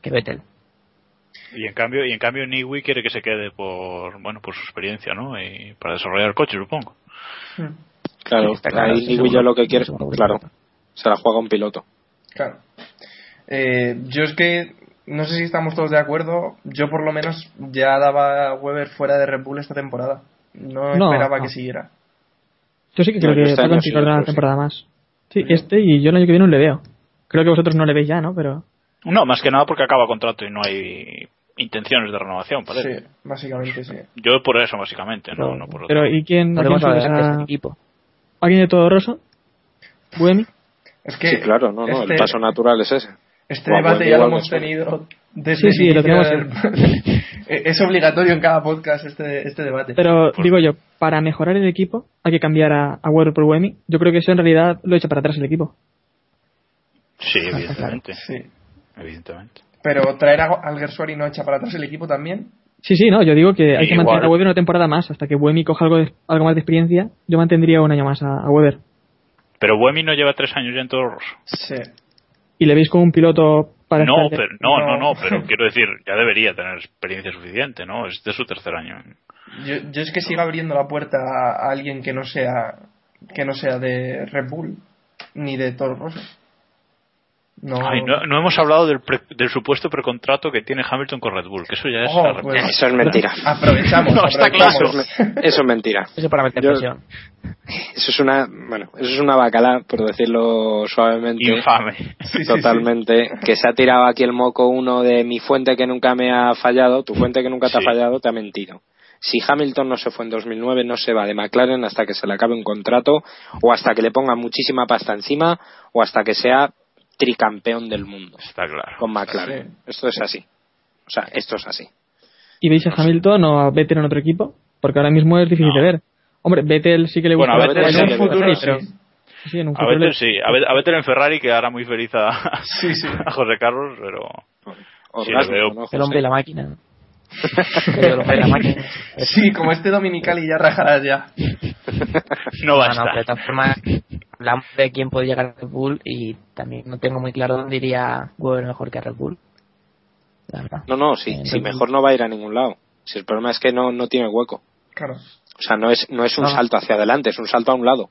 que Vettel. Y en cambio, y en cambio Niwi quiere que se quede por, bueno, por su experiencia, ¿no? Y para desarrollar el coche, supongo. Hmm. Claro, Está claro, ahí yo lo que quiere, claro, se la juega un piloto. Claro. Eh, yo es que no sé si estamos todos de acuerdo. Yo por lo menos ya daba a Weber fuera de Red Bull esta temporada. No, No, esperaba no. que siguiera. Yo sí que creo que este va a continuar sí, una sí. temporada más. Sí, este y yo el año que viene no le veo. Creo que vosotros no le veis ya, ¿no? Pero No, más que nada porque acaba contrato y no hay intenciones de renovación, parece. Sí, básicamente sí. Yo por eso, básicamente, no, Pero- no por otro. pero ¿y quién, a quién ¿A, este equipo. ¿Alguien de todo roso? ¿Buemi? Es que Sí, claro, no, no, este, el paso natural es ese. este Guau, debate ya lo hemos tenido desde Sí, sí, el lo tenemos del- es obligatorio en cada podcast este, este debate. Pero digo yo, para mejorar el equipo hay que cambiar a, a Weber por Buemi. Yo creo que eso en realidad lo echa para atrás el equipo. Sí, evidentemente. Sí. Evidentemente. Pero traer a Alguersuari no echa para atrás el equipo también. Sí, sí, no, yo digo que hay que Igual. mantener a Weber una temporada más hasta que Buemi coja algo, de- algo más de experiencia. Yo mantendría un año más a, a Weber. Pero Buemi no lleva tres años ya en Toro Rosso. Sí. Y le veis como un piloto para No, estar- pero, no, no, No. no, pero quiero decir, ya debería tener experiencia suficiente, ¿no? Es de su tercer año. Yo, yo es que sigo abriendo la puerta a, a alguien que no sea que no sea de Red Bull ni de Toro Rosso. No, Ay, no, no hemos hablado del, pre- del supuesto precontrato que tiene Hamilton con Red Bull, que eso ya es... Oh, la pues- Eso es mentira. aprovechamos. No, está aprovechamos. claro. Eso es, me- eso es mentira. Eso para meter Yo- presión. Eso es una, bueno, eso es una bacala, por decirlo suavemente. Infame. Sí, sí, Totalmente. Que se ha tirado aquí el moco uno de mi fuente que nunca me ha fallado, tu fuente que nunca te Sí. ha fallado, te ha mentido. Si Hamilton no se fue en 2009, no se va de McLaren hasta que se le acabe un contrato, o hasta que le pongan muchísima pasta encima, o hasta que sea tricampeón del mundo Está claro. con McLaren. Sí. Esto es así. O sea, esto es así. ¿Y veis a Hamilton o a Vettel en otro equipo? Porque ahora mismo es difícil No. de ver. Hombre, Vettel sí que le gusta. Bueno, a Vettel en sí un futuro, sí. sí, en un A futuro le- Vettel sí, a a Vettel en Ferrari que hará muy feliz a, Sí, sí. a José Carlos, pero Sí, lo Orgasmo, veo. ¿no, El hombre y la máquina. Sí, como este dominical y ya rajarás ya. no va a No, no, pero de estar. todas formas, hablamos de quién puede llegar a Red Bull y también no tengo muy claro dónde iría Weber mejor que a Red Bull. La verdad. No, no, sí, Eh, sí, mejor no va a ir a ningún lado. Si el problema es que no, no tiene hueco. Claro. O sea, no es, no es un No. salto hacia adelante, es un salto a un lado.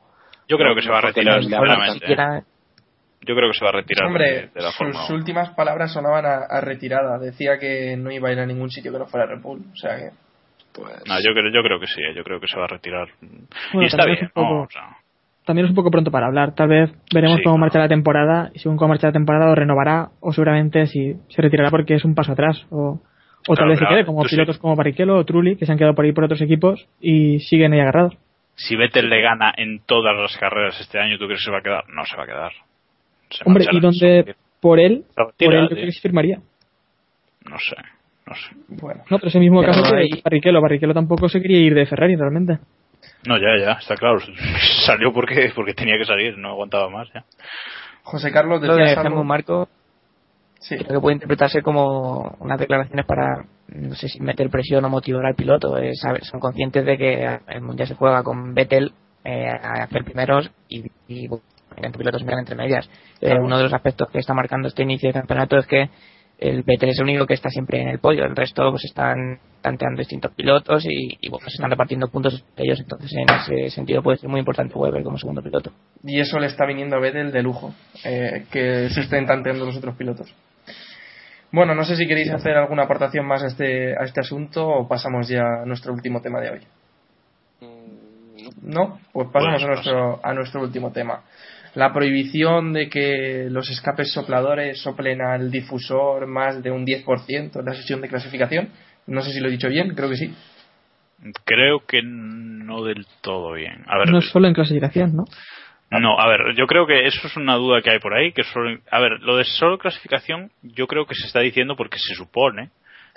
Yo creo que se va a retirar, sinceramente. Yo creo que se va a retirar Hombre, de, de la sus Fórmula 1. últimas palabras sonaban a, a retirada. Decía que no iba a ir a ningún sitio que no fuera Red Bull. O sea que. Pues, No, yo creo, yo creo que sí, yo creo que se va a retirar. Bueno, y está es bien, un poco- ¿no? O sea, También es un poco pronto para hablar. Tal vez veremos Sí, cómo claro. marcha la temporada y según cómo marcha la temporada o renovará o seguramente si se retirará porque es un paso atrás o, o tal Claro, vez se pero quede como tú sí. pilotos como Barrichello o Trulli que se han quedado por ahí por otros equipos y siguen ahí agarrados. si Vettel le gana en todas las carreras este año, ¿tú crees que se va a quedar? No se va a quedar. Se Hombre, y donde por él, Se por él yo creo que se firmaría. No sé, no sé. Bueno. No, pero es el mismo Pero caso que ahí- Barrichello. Barrichello tampoco se quería ir de Ferrari realmente. No, ya, ya, está claro. Salió porque porque tenía que salir, no aguantaba más ya. José Carlos Lo de algo. Marco Sí. creo que puede interpretarse como unas declaraciones para, no sé si meter presión o motivar al piloto. Eh, sabe- son conscientes de que el mundial se juega con Vettel eh, a hacer primeros y, y bueno, entre pilotos entre medias. Eh, uno de los aspectos que está marcando este inicio de campeonato es que el Vettel es el único que está siempre en el podio, el resto pues están tanteando distintos pilotos y, y, bueno, se están repartiendo puntos entre ellos, entonces en ese sentido puede ser muy importante Weber como segundo piloto. Y eso le está viniendo a Vettel de lujo, eh, que se estén tanteando los otros pilotos. Bueno, no sé si queréis hacer alguna aportación más a este, a este asunto o pasamos ya a nuestro último tema de hoy. No, pues pasamos a nuestro, a nuestro último tema. La prohibición de que los escapes sopladores soplen al difusor más de un 10% en la sesión de clasificación. No sé si lo he dicho bien, creo que sí. Creo que no del todo bien. A ver, No es solo en clasificación, ¿no? No, a ver, yo creo que eso es una duda que hay por ahí. que solo, A ver, lo de solo clasificación, yo creo que se está diciendo porque se supone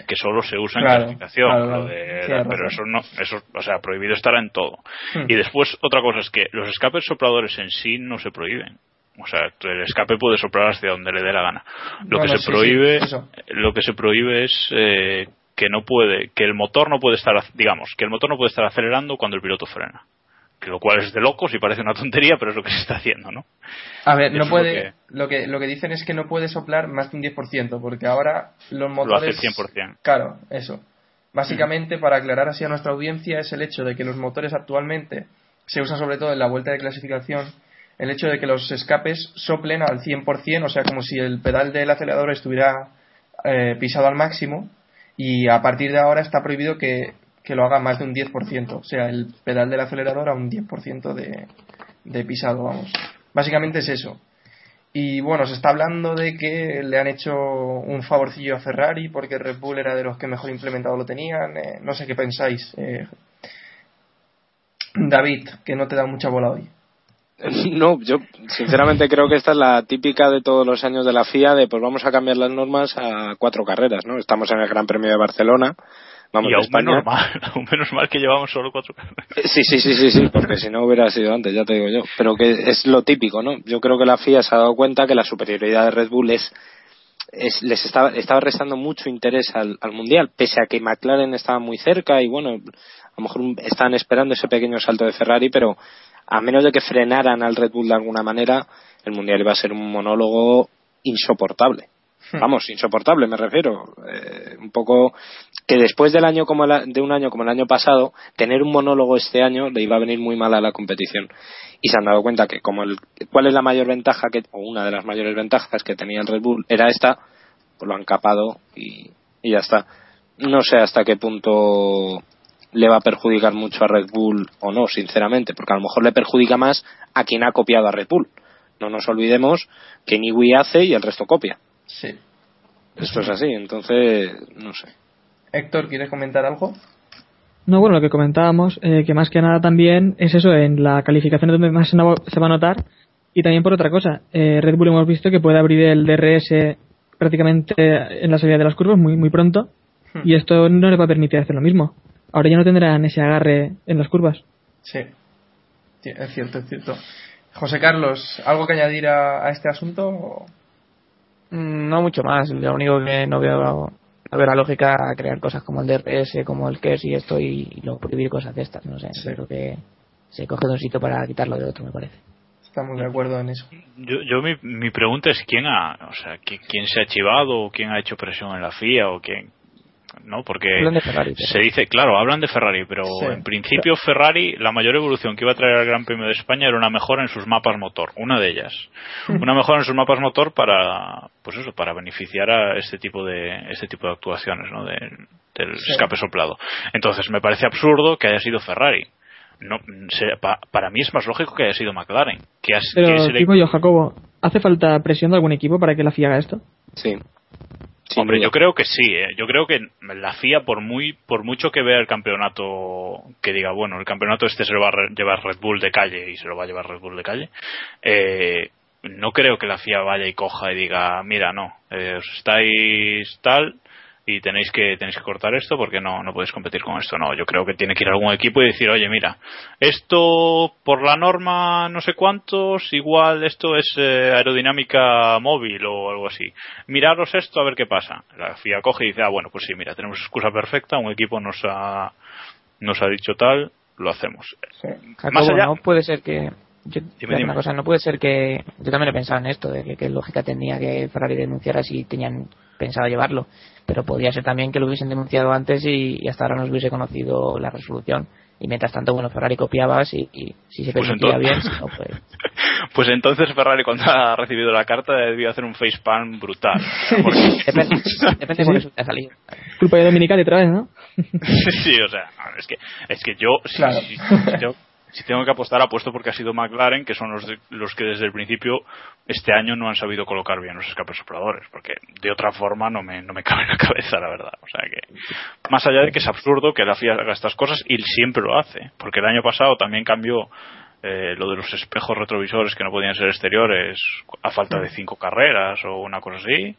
que solo se usa en clasificación. claro, lo claro. de- Tienes pero eso no, eso, o sea, prohibido estará en todo. Hmm. Y después, otra cosa es que los escapes sopladores en sí no se prohíben. O sea, el escape puede soplar hacia donde le dé la gana. Lo Bueno, que sí, se prohíbe, sí, lo que se prohíbe es eh, que no puede, que el motor no puede estar, digamos, que el motor no puede estar acelerando cuando el piloto frena. Que lo cual es de locos y parece una tontería, pero es lo que se está haciendo, ¿no? A ver, Eso no puede. Lo que... Lo, que, dicen es que no puede soplar más de un 10%, porque ahora los motores. hace 100%. Claro, eso. Básicamente, para aclarar así a nuestra audiencia, es el hecho de que los motores actualmente se usan sobre todo en la vuelta de clasificación. El hecho de que los escapes soplen al 100%, o sea, como si el pedal del acelerador estuviera eh, pisado al máximo, y a partir de ahora está prohibido que, que lo haga más de un 10%, o sea, el pedal del acelerador a un 10% de, de pisado, vamos. Básicamente es eso. Y bueno, se está hablando de que le han hecho un favorcillo a Ferrari porque Red Bull era de los que mejor implementado lo tenían. eh, no sé qué pensáis. eh. David, que no te da mucha bola hoy. No, yo sinceramente creo que esta es la típica de todos los años de la FIA de pues vamos a cambiar las normas a cuatro carreras, ¿no? Estamos en el Gran Premio de Barcelona, vamos y de aún España. menos mal, aún menos mal que llevamos solo cuatro carreras. Sí, sí, sí, sí, sí, porque si no hubiera sido antes, ya te digo yo. Pero que es lo típico, ¿no? Yo creo que la FIA se ha dado cuenta que la superioridad de Red Bull es, es les estaba, estaba restando mucho interés al, al mundial, pese a que McLaren estaba muy cerca y bueno, a lo mejor estaban esperando ese pequeño salto de Ferrari, pero a menos de que frenaran al Red Bull de alguna manera, el mundial iba a ser un monólogo insoportable. Vamos, insoportable me refiero. Eh, un poco que después del año como el- de un año como el año pasado, tener un monólogo este año le iba a venir muy mal a la competición. Y se han dado cuenta que como el, cuál es la mayor ventaja que, o una de las mayores ventajas que tenía el Red Bull era esta, pues lo han capado y, y ya está. No sé hasta qué punto le va a perjudicar mucho a Red Bull o no, sinceramente, porque a lo mejor le perjudica más a quien ha copiado a Red Bull. No nos olvidemos que Niwi hace y el resto copia. Sí. Esto es así, entonces, no sé. Héctor, ¿quieres comentar algo? No, bueno, lo que comentábamos, eh, que más que nada también es eso, en la calificación es donde más se va a notar. Y también por otra cosa, eh, Red Bull hemos visto que puede abrir el DRS prácticamente en la salida de las curvas muy, muy pronto. Y esto no le va a permitir hacer lo mismo. Ahora ya no tendrán ese agarre en las curvas. Sí. Sí, Es cierto, es cierto. José Carlos, ¿algo que añadir a, a este asunto? o- Mm, No mucho más, lo único que no veo, no veo la lógica a crear cosas como el DRS, como el KERS y esto y, y luego prohibir cosas de estas, no sé, Sí. creo que se coge de un sitio para quitarlo de otro, me parece. Estamos de acuerdo en eso. Yo, yo mi, mi pregunta es quién ha, o sea, qui- quién se ha chivado o quién ha hecho presión en la FIA o quién, ¿no? Porque Hablan de Ferrari, pero- se dice, claro, hablan de Ferrari, pero Sí. en principio Ferrari, la mayor evolución que iba a traer al Gran Premio de España era una mejora en sus mapas motor, una de ellas, una mejora en sus mapas motor para, pues eso, para beneficiar a este tipo de, este tipo de actuaciones, ¿no? De- del Sí. escape soplado. Entonces me parece absurdo que haya sido Ferrari. No, se- pa- para mí es más lógico que haya sido McLaren. Que, has- que Pero se le- digo yo, Jacobo, ¿hace falta presión de algún equipo para que la FIA haga esto? Sí. Sin Hombre, duda. yo creo que sí. ¿eh? Yo creo que la FIA, por muy por mucho que vea el campeonato, que diga, bueno, el campeonato este se lo va a llevar Red Bull de calle y se lo va a llevar Red Bull de calle, eh, no creo que la FIA vaya y coja y diga, mira, no, eh, os estáis tal y tenéis que tenéis que cortar esto porque no no podéis competir con esto. No, yo creo que tiene que ir algún equipo y decir, oye, mira, esto por la norma no sé cuántos, igual esto es eh, aerodinámica móvil o algo así. Miraros esto a ver qué pasa. La FIA coge y dice, ah, bueno, pues sí, mira, tenemos excusa perfecta, un equipo nos ha nos ha dicho tal, lo hacemos. Sí. Más allá- ¿no? Puede ser que Yo, Dime, creo que dime. una cosa, no puede ser que. Yo también he pensado en esto, de que, qué lógica tenía que Ferrari denunciara si tenían pensado llevarlo. Pero podría ser también que lo hubiesen denunciado antes y, y hasta ahora no se hubiese conocido la resolución. Y mientras tanto, bueno, Ferrari copiaba si, y, si se Pues permitía bien, entonces- si no, pues. Pues entonces Ferrari cuando ha recibido la carta debió hacer un facepalm brutal. Porque- Depende, depende de qué salir. Culpa de Dominicali otra vez, ¿no? sí, o sea, es que, es que yo, si, Claro. si- si tengo, si tengo que apostar, apuesto porque ha sido McLaren, que son los, de- los que desde el principio este año no han sabido colocar bien los escapes sopladores, porque de otra forma no me, no me cabe en la cabeza, la verdad. O sea que, más allá de que es absurdo que la FIA haga estas cosas, y siempre lo hace, porque el año pasado también cambió eh, lo de los espejos retrovisores que no podían ser exteriores a falta de cinco carreras o una cosa así.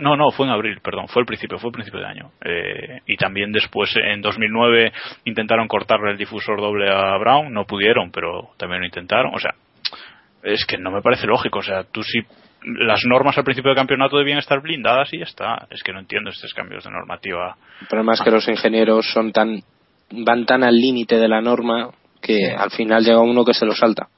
No, no, fue en abril, perdón, fue el principio, fue el principio de año. Eh, y también después, en 2009, intentaron cortarle el difusor doble a Brown, no pudieron, pero también lo intentaron. O sea, es que no me parece lógico. O sea, tú sí, las normas al principio del campeonato debían estar blindadas y ya está. Es que no entiendo estos cambios de normativa. El problema es que los ingenieros son tan van tan al límite de la norma que al final llega uno que se lo salta.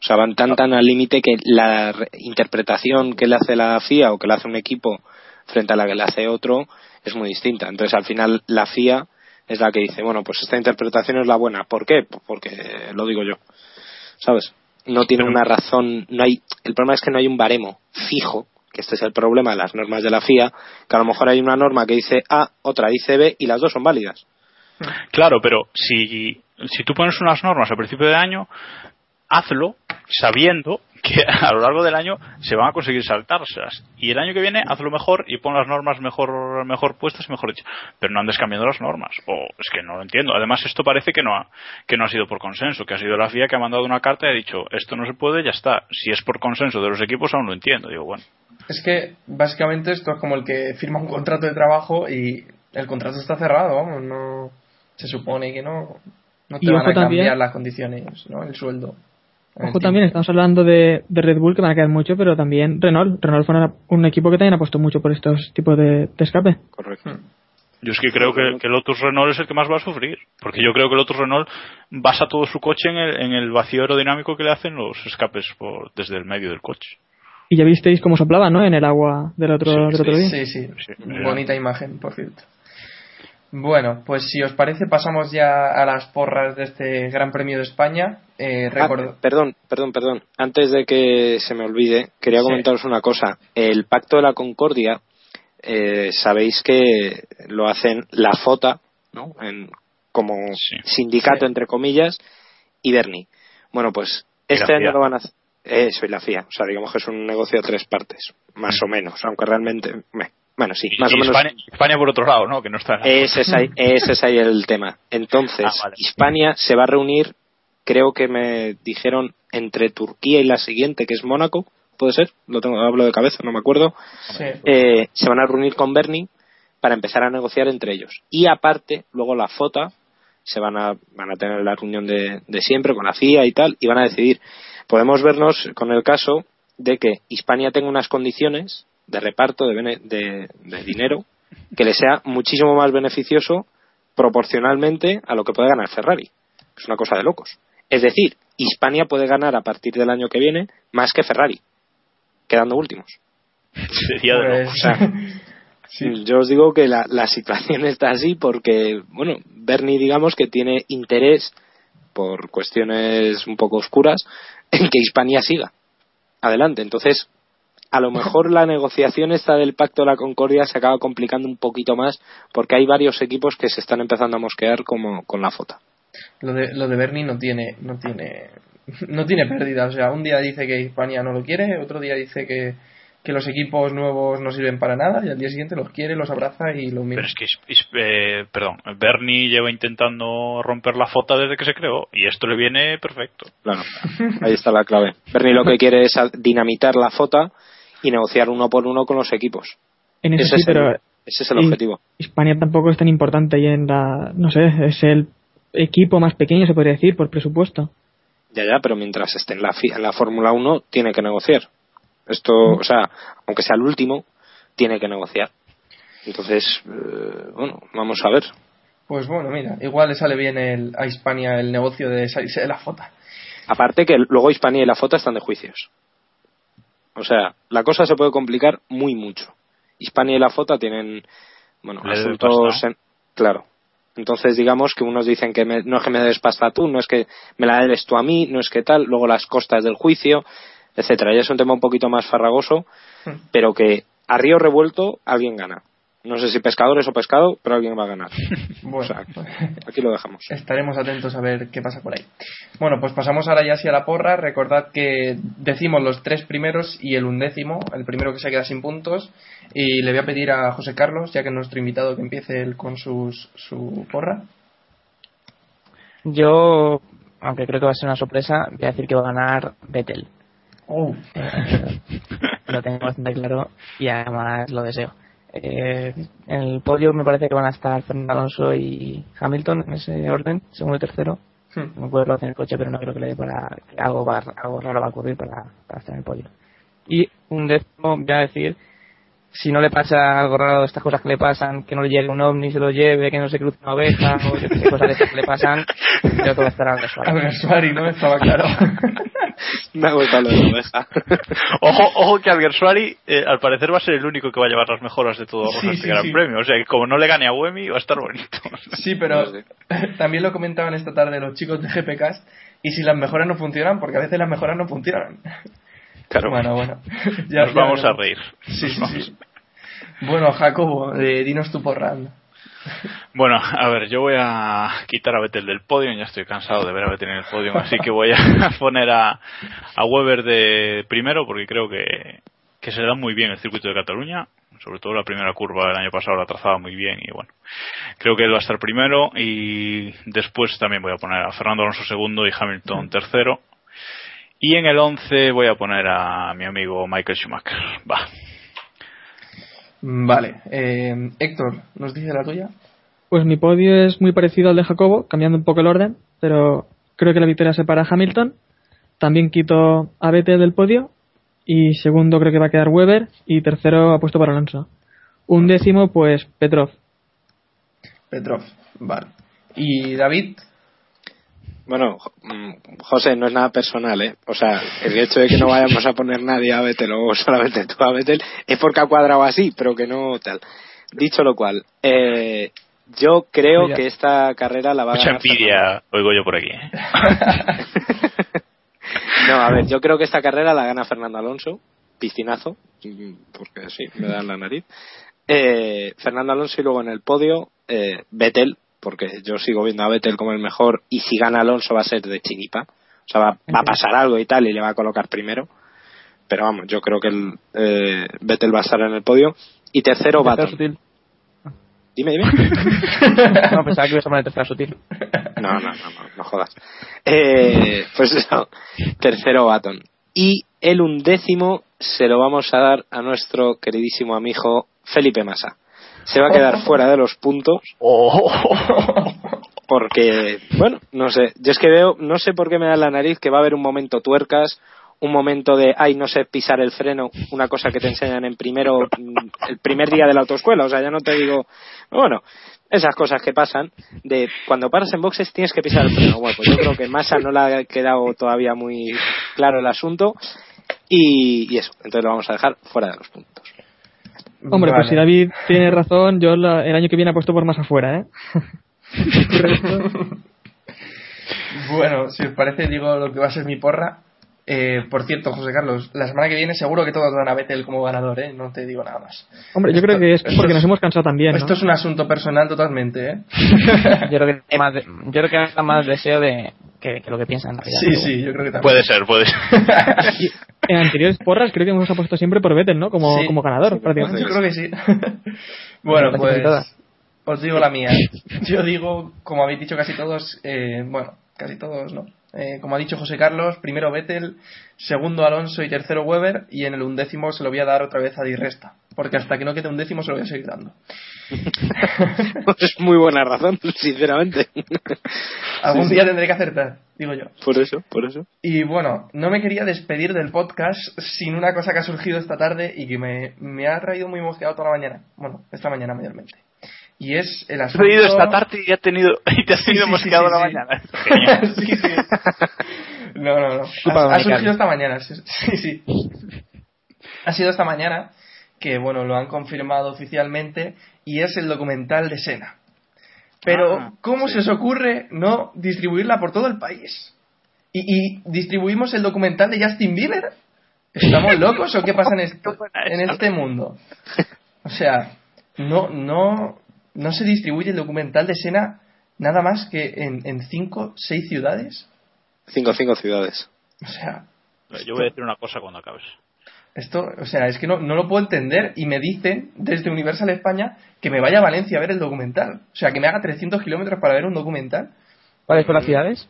O sea, van tan tan al límite que la re- interpretación que le hace la FIA o que le hace un equipo frente a la que le hace otro es muy distinta. Entonces, al final la FIA es la que dice, bueno, pues esta interpretación es la buena. ¿Por qué? Pues porque lo digo yo. ¿Sabes? No tiene una razón, no hay el problema es que no hay un baremo fijo, que este es el problema de las normas de la FIA, que a lo mejor hay una norma que dice A, otra dice B y las dos son válidas. Claro, pero si, si tú pones unas normas al principio de año, hazlo sabiendo que a lo largo del año se van a conseguir saltárselas. Y el año que viene hazlo mejor y pon las normas mejor, mejor puestas y mejor dicho. Pero no andes cambiando las normas. O es que no lo entiendo. Además, esto parece que no ha, que no ha sido por consenso, que ha sido la FIA que ha mandado una carta y ha dicho esto no se puede, ya está. Si es por consenso de los equipos, aún lo entiendo. Digo, bueno. Es que básicamente esto es como el que firma un contrato de trabajo y el contrato está cerrado, vamos, no se supone que no, no te Y van a también- cambiar las condiciones, ¿no? El sueldo. Ojo también, estamos hablando de, de Red Bull que van a quedar mucho, pero también Renault. Renault fue una- un equipo que también ha puesto mucho por estos tipos de, de escape. Correcto. Hmm. Yo es que creo que, que Lotus Renault es el que más va a sufrir. Porque yo creo que Lotus Renault basa todo su coche en el, en el vacío aerodinámico que le hacen los escapes por, desde el medio del coche. Y ya visteis cómo soplaba, ¿no? En el agua del otro, del otro día. Sí, sí, Sí, bonita imagen, por cierto. Bueno, pues si os parece pasamos ya a las porras de este Gran Premio de España. Eh, Ah, perdón, perdón, perdón. Antes de que se me olvide, quería Sí. comentaros una cosa. El Pacto de la Concordia, eh, sabéis que lo hacen la FOTA, ¿no? En- como Sí. sindicato, Sí. entre comillas, y Bernie. Bueno, pues este año lo van a hacer. Eso y la FIA. O sea, digamos que es un negocio de tres partes, más o menos. Aunque realmente. meh, Bueno, sí, Y, más y o menos. España, España por otro lado, ¿no? Que no está Ese es, ahí, ese es ahí el tema. Entonces, Ah, vale. España se va a reunir, creo que me dijeron, entre Turquía y la siguiente, que es Mónaco, ¿puede ser? Lo tengo, hablo de cabeza, no me acuerdo. sí. Eh, se van a reunir con Bernie para empezar a negociar entre ellos. Y aparte, luego la FOTA se van a, van a tener la reunión de, de siempre con la FIA y tal, y van a decidir. Podemos vernos con el caso de que Hispania tenga unas condiciones de reparto de, bene- de- de dinero que le sea muchísimo más beneficioso proporcionalmente a lo que puede ganar Ferrari. Es una cosa de locos. Es decir, Hispania puede ganar a partir del año que viene más que Ferrari, quedando últimos. Sería de Pues- locos. O sea, Sí. Yo os digo que la, la situación está así porque, bueno, Bernie digamos que tiene interés por cuestiones un poco oscuras en que Hispania siga adelante. Entonces, a lo mejor la negociación esta del Pacto de la Concordia se acaba complicando un poquito más porque hay varios equipos que se están empezando a mosquear como con la FOTA. Lo de, lo de Bernie no tiene, no tiene, no tiene pérdida. O sea, un día dice que España no lo quiere, otro día dice que, que los equipos nuevos no sirven para nada y al día siguiente los quiere, los abraza y los mira. Pero es que, es- es- eh, perdón, Bernie lleva intentando romper la FOTA desde que se creó y esto le viene perfecto. Claro, ahí está la clave. Bernie lo que quiere es dinamitar la FOTA y negociar uno por uno con los equipos. En Ese sí, es el- pero Ese es el y- objetivo. Hispania tampoco es tan importante ahí en la. No sé, es el equipo más pequeño, se podría decir, por presupuesto. Ya, ya, pero mientras esté en la, fi- en la Fórmula 1, tiene que negociar. Esto, o sea, aunque sea el último, tiene que negociar. Entonces, eh, bueno, vamos a ver. Pues bueno, mira, igual le sale bien el, a Hispania el negocio de salirse de la FOTA. Aparte que luego Hispania y la foto están de juicios. O sea, la cosa se puede complicar muy mucho. Hispania y la foto tienen, bueno, Le asuntos, en- claro. Entonces, digamos que unos dicen que me- no es que me des pasta tú, no es que me la des tú a mí, no es que tal, luego las costas del juicio, etcétera. Ya es un tema un poquito más farragoso, pero que a río revuelto alguien gana. No sé si pescadores o pescado, pero alguien va a ganar. Bueno, O sea, aquí lo dejamos. estaremos atentos a ver qué pasa por ahí. Bueno, pues pasamos ahora ya sí a la porra. Recordad que decimos los tres primeros y el undécimo, el primero que se queda sin puntos. Y le voy a pedir a José Carlos, ya que es nuestro invitado, que empiece él con sus, su porra. Yo, aunque creo que va a ser una sorpresa, voy a decir que va a ganar Vettel. Oh, Eh, lo tengo bastante claro y además lo deseo. Eh, en el podio me parece que van a estar Fernando Alonso y Hamilton en ese orden, segundo y tercero. Hmm. No puedo hacer en el coche, pero no creo que le dé para. que algo, va, algo raro va a ocurrir para, para estar en el podio. Y un décimo, voy a decir, si no le pasa algo raro de estas cosas que le pasan, que no le llegue un ovni, se lo lleve, que no se cruce una oveja, o yo qué sé, cosas de estas que le pasan, creo que va a estar al Suari, ¿no? Estaba claro. Me ha gustado lo de la oveja. Ojo, ojo que Alguersuari eh, al parecer va a ser el único que va a llevar las mejoras de todo Sí, este sí, gran sí. premio. O sea que como no le gane a Buemi va a estar bonito. Sí, pero también lo comentaban esta tarde los chicos de GPCast. Y si las mejoras no funcionan, porque a veces las mejoras no funcionan. Claro. Bueno, bueno. Ya- Nos ya vamos a reír. Sí, sí, sí. Bueno, Jacobo, eh, dinos tu porra. anda. Bueno, a ver, yo voy a quitar a Vettel del podio, ya estoy cansado de ver a Vettel en el podio, así que voy a poner a, a Weber de primero porque creo que, que se le da muy bien el circuito de Cataluña, sobre todo la primera curva del año pasado la trazaba muy bien y bueno, creo que él va a estar primero y después también voy a poner a Fernando Alonso segundo y Hamilton tercero y en el 11 voy a poner a mi amigo Michael Schumacher. Va. Vale. Eh, Héctor, ¿nos dice la tuya? Pues mi podio es muy parecido al de Jacobo, cambiando un poco el orden, pero creo que la victoria se para a Hamilton. También quito a Vettel del podio. Y segundo creo que va a quedar Weber. Y tercero apuesto para Alonso. Un décimo, pues Petrov. Petrov. Vale. ¿Y David? Bueno, mm, José, no es nada personal, ¿eh? O sea, el hecho de que no vayamos a poner nadie a Vettel o solamente tú a Vettel es porque ha cuadrado así, pero que no tal. Dicho lo cual, eh, yo creo que esta carrera la va a Mucha ganar envidia oigo yo por aquí. ¿eh? No, a ver, yo creo que esta carrera la gana Fernando Alonso, piscinazo, porque sí, me da la nariz. Eh, Fernando Alonso y luego en el podio, eh, Vettel, porque yo sigo viendo a Vettel como el mejor y si gana Alonso va a ser de chiripa. O sea, va, va a pasar algo y tal y le va a colocar primero. Pero vamos, yo creo que el, eh, Vettel va a estar en el podio. Y tercero, Baton. sutil. Dime, dime. No, pensaba que ibas a poner tercera sutil. No, no, no, no, no jodas. Eh, pues eso, tercero Baton. Y el undécimo se lo vamos a dar a nuestro queridísimo amigo Felipe Massa. Se va a quedar fuera de los puntos porque, bueno, no sé. Yo es que veo, no sé por qué me da la nariz que va a haber un momento tuercas, un momento de, ay, no sé pisar el freno, una cosa que te enseñan en primero, mm, el primer día de la autoescuela. O sea, ya no te digo, bueno, esas cosas que pasan de cuando paras en boxes tienes que pisar el freno. Bueno, pues yo creo que Massa no le ha quedado todavía muy claro el asunto y, y eso, entonces lo vamos a dejar fuera de los puntos. Hombre, Vale. pues si David tiene razón, yo la- el año que viene apuesto por más afuera, ¿eh? Bueno, si os parece, digo lo que va a ser mi porra. Eh, por cierto, José Carlos, la semana que viene seguro que todos dan a Vettel como ganador, ¿eh? No te digo nada más. Hombre, yo creo que es porque es- nos hemos cansado también, ¿no? Esto es un asunto personal totalmente, ¿eh? Yo creo que más de- yo creo que da más deseo de que, que lo que piensan en realidad. Sí, sí, yo creo que también. Puede ser, puede ser. Y en anteriores porras creo que hemos apostado siempre por Vettel, ¿no? Como, Sí. como ganador, prácticamente. Yo creo que sí. bueno, pues todas. os digo la mía. Yo digo, como habéis dicho casi todos, eh, bueno, casi todos no. Eh, como ha dicho José Carlos, primero Vettel, segundo Alonso y tercero Weber, y en el undécimo se lo voy a dar otra vez a Di Resta, porque hasta que no quede undécimo se lo voy a seguir dando. es muy buena razón, sinceramente. Algún Sí, sí. día tendré que acertar, digo yo. Por eso, por eso. Y bueno, no me quería despedir del podcast sin una cosa que ha surgido esta tarde y que me, me ha traído muy mosqueado toda la mañana. Bueno, esta mañana mayormente. Y es el asunto... venido esta tarde y, ha tenido, y te has tenido sí, mosqueado la mañana. sí. Sí. No, no, no. Ha, ha surgido esta mañana. Sí, sí. Ha sido esta mañana que, bueno, lo han confirmado oficialmente y es el documental de Sena. Pero, Ah, ¿cómo sí. se os ocurre no distribuirla por todo el país? ¿Y, y distribuimos el documental de Justin Bieber? ¿Estamos locos o qué pasa en, esto, en este mundo? O sea, no, no, no se distribuye el documental de Sena nada más que en, en cinco, seis ciudades. Cinco, cinco ciudades. O sea, Yo voy a decir una cosa cuando acabes. Esto, o sea, es que no, no lo puedo entender y me dicen desde Universal España que me vaya a Valencia a ver el documental. O sea, que me haga 300 kilómetros para ver un documental. ¿Cuáles son las ciudades?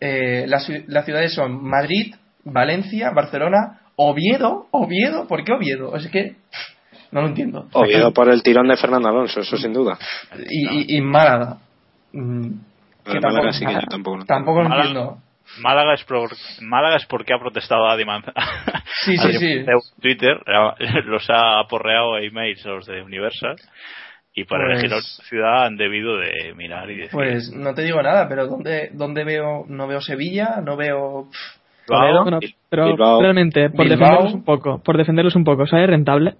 Eh, las, las ciudades son Madrid, Valencia, Barcelona, Oviedo, Oviedo, ¿por qué Oviedo? Es que no lo entiendo. Oviedo por el tirón de Fernando Alonso, eso sin duda. Y, y, y Málaga. Mm, que tampoco, sí que yo tampoco lo tampoco lo entiendo. Málaga es, por, Málaga es porque ha protestado Adi Manz- Sí, sí, sí. Twitter, los ha aporreado a emails a los de Universal y para Pues- elegir la ciudad han debido de mirar y decir Pues no te digo nada, pero ¿dónde, dónde veo? No veo Sevilla, no veo. Bilbao, Bueno, pero Bilbao. realmente, por Bilbao. defenderlos un poco, por defenderlos un poco, ¿sale rentable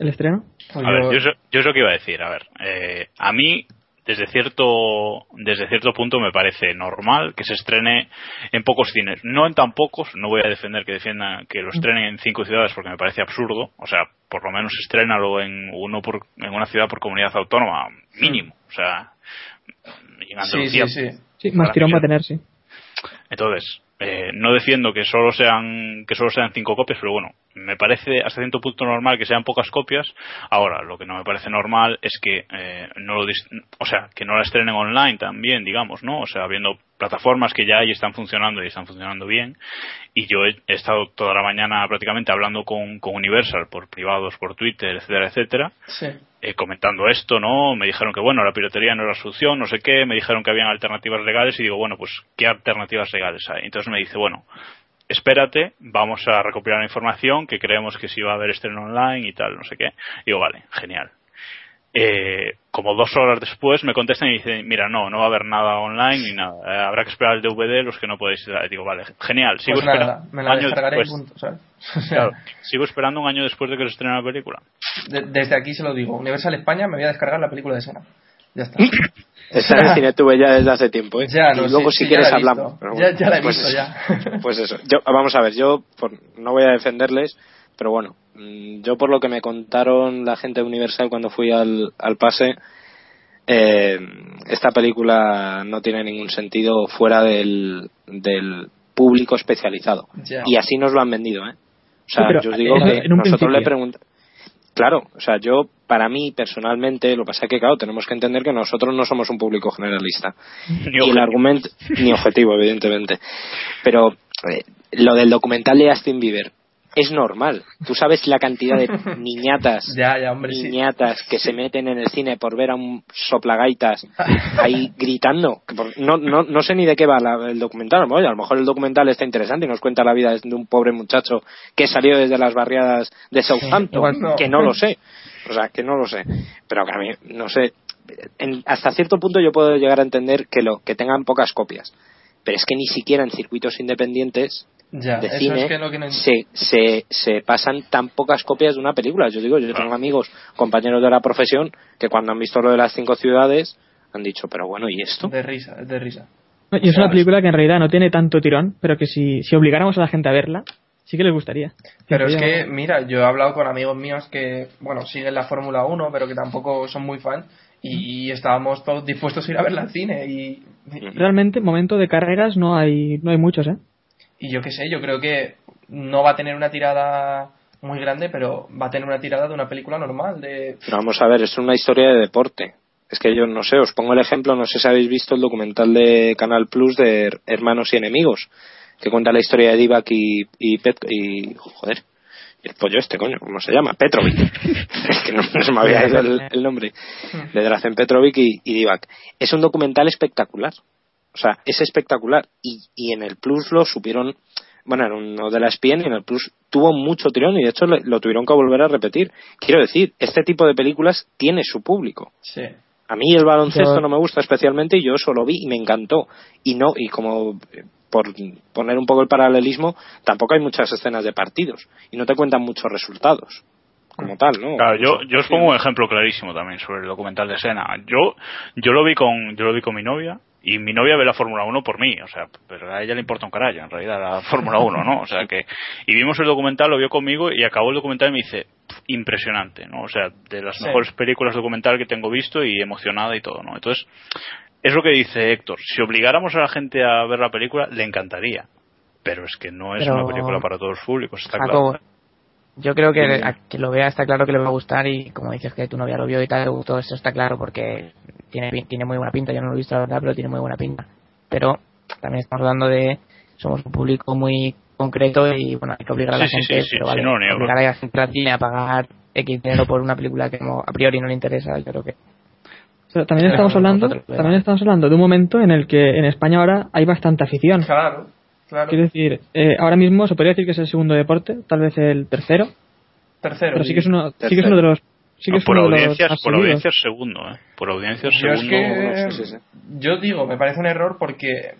el estreno? pues A ver, yo- yo, eso- yo es lo que iba a decir. A ver, eh, a mí desde cierto desde cierto punto me parece normal que se estrene en pocos cines. No en tan pocos. No voy a defender que defiendan que lo estrenen en cinco ciudades porque me parece absurdo. O sea, por lo menos estrénalo en uno por, en una ciudad por comunidad autónoma mínimo. O sea, en sí, Andalucía sí, sí. Sí, más Para tirón va a tener, sí. entonces, eh, no defiendo que solo sean que solo sean cinco copias, pero bueno, me parece hasta cierto punto normal que sean pocas copias. Ahora, lo que no me parece normal es que eh, no lo o sea, que no la estrenen online también, digamos, ¿no? O sea, viendo plataformas que ya y están funcionando y están funcionando bien. Y yo he, he estado toda la mañana prácticamente hablando con, con Universal por privados, por Twitter, etcétera, etcétera sí. eh, comentando esto, ¿no? Me dijeron que, bueno, la piratería no era la solución, no sé qué, me dijeron que habían alternativas legales y digo, bueno, pues, ¿qué alternativas legales hay? Entonces me dice, bueno, espérate, vamos a recopilar la información, que creemos que sí va a haber estreno online y tal, no sé qué. Digo, vale, genial. Eh, como dos horas después me contestan y dicen, mira, no, no va a haber nada online ni nada, Eh, habrá que esperar el DVD, los que no podéis. eh, Digo, vale, genial, sigo Pues nada, esperando me la año después. punto, ¿sabes? Claro, sigo esperando un año después de que se estrene la película. de- desde aquí se lo digo. Universal España me voy a descargar la película de Sena. Ya está. Está en el cine tuve ya desde hace tiempo, ¿eh? Ya, no, y luego sí, si sí, quieres hablamos. Ya- la he pues visto, eso. ya. Pues eso. Yo, vamos a ver, yo por- no voy a defenderles, pero bueno, mm, yo por lo que me contaron la gente de Universal cuando fui al, al pase, eh, esta película no tiene ningún sentido fuera del, del público especializado. Ya. Y así nos lo han vendido, ¿eh? O sea, Sí, yo os digo en- que en nosotros le principio. preguntamos. Claro, o sea, yo, para mí personalmente, lo que pasa es que, claro, tenemos que entender que nosotros no somos un público generalista. Ni y el argumento, ni objetivo, evidentemente. Pero eh, lo del documental de Justin Bieber es normal. Tú sabes la cantidad de niñatas, Ya, ya, hombre, sí. niñatas que se meten en el cine por ver a un soplagaitas ahí gritando. No, no, no sé ni de qué va la- el documental. A lo mejor el documental está interesante y nos cuenta la vida de un pobre muchacho que salió desde las barriadas de Southampton. igual no. Que no lo sé. O sea, que no lo sé. Pero que a mí, no sé. En- hasta cierto punto yo puedo llegar a entender que lo que tengan pocas copias. Pero es que ni siquiera en circuitos independientes Ya, de eso cine es que lo que no se, se, se pasan tan pocas copias de una película. Yo digo, yo tengo amigos, compañeros de la profesión, que cuando han visto lo de las cinco ciudades han dicho, pero bueno, ¿y esto? De risa, es de risa. Y es una película que en realidad no tiene tanto tirón, pero que si, si obligáramos a la gente a verla, sí que les gustaría. Pero es que, mira, yo he hablado con amigos míos que, bueno, siguen la Fórmula 1, pero que tampoco son muy fan, y estábamos todos dispuestos a ir a verla al cine, y, y, Realmente, momento de carreras no hay, no hay muchos, ¿eh? Y yo qué sé, yo creo que no va a tener una tirada muy grande, pero va a tener una tirada de una película normal, de... Pero vamos a ver, es una historia de deporte. Es que yo no sé, os pongo el ejemplo, no sé si habéis visto el documental de Canal Plus de Her- Hermanos y Enemigos, que cuenta la historia de Divac y, y, Pet- y joder, el pollo este, coño, ¿cómo se llama? Petrovic. es que no, no se me había ido el, el nombre. De Drazen Petrovic y, y Divac. Es un documental espectacular. O sea, es espectacular. Y, y en el Plus lo supieron, bueno, era uno de la ESPN y en el Plus tuvo mucho tirón y de hecho le- lo tuvieron que volver a repetir. Quiero decir, este tipo de películas tiene su público. Sí. A mí el baloncesto Yo- no me gusta especialmente y yo eso lo vi y me encantó. Y no, y como eh, por poner un poco el paralelismo, tampoco hay muchas escenas de partidos y no te cuentan muchos resultados como tal, ¿no? Claro, yo, yo os pongo un ejemplo clarísimo también sobre el documental de Sena. Yo, yo lo vi con, yo lo vi con mi novia y mi novia ve la Fórmula 1 por mí, o sea, pero a ella le importa un carajo en realidad la Fórmula 1, ¿no? O sea que, y vimos el documental, lo vio conmigo y acabó el documental y me dice, "Pf, impresionante, ¿no? O sea, de las Sí. mejores películas documental que tengo visto y emocionada y todo, ¿no? Entonces, es lo que dice Héctor, si obligáramos a la gente a ver la película, le encantaría. Pero es que no es Pero- una película para todos los públicos, está Jacobo, claro. yo creo que a que lo vea está claro que le va a gustar y como dices que tu novia lo vio y tal, le gustó, eso está claro porque tiene, tiene muy buena pinta, yo no lo he visto la verdad, pero tiene muy buena pinta. Pero también estamos hablando de, somos un público muy concreto y bueno, hay que obligar a la Sí, gente, sí, sí, pero sí, vale, no lo niego. obligar a la gente al cine a pagar X dinero por una película que como a priori no le interesa, yo creo que también estamos hablando, nosotros, también estamos hablando de un momento en el que en España ahora hay bastante afición. Claro, claro. Quiero decir, eh, ahora mismo se podría decir que es el segundo deporte, tal vez el tercero, Tercero. pero sí que es uno, sí que es uno de los, sí que No, es por audiencias, por audiencias segundo, ¿eh? Por audiencias Yo es que, sí, sí, sí. yo digo, me parece un error porque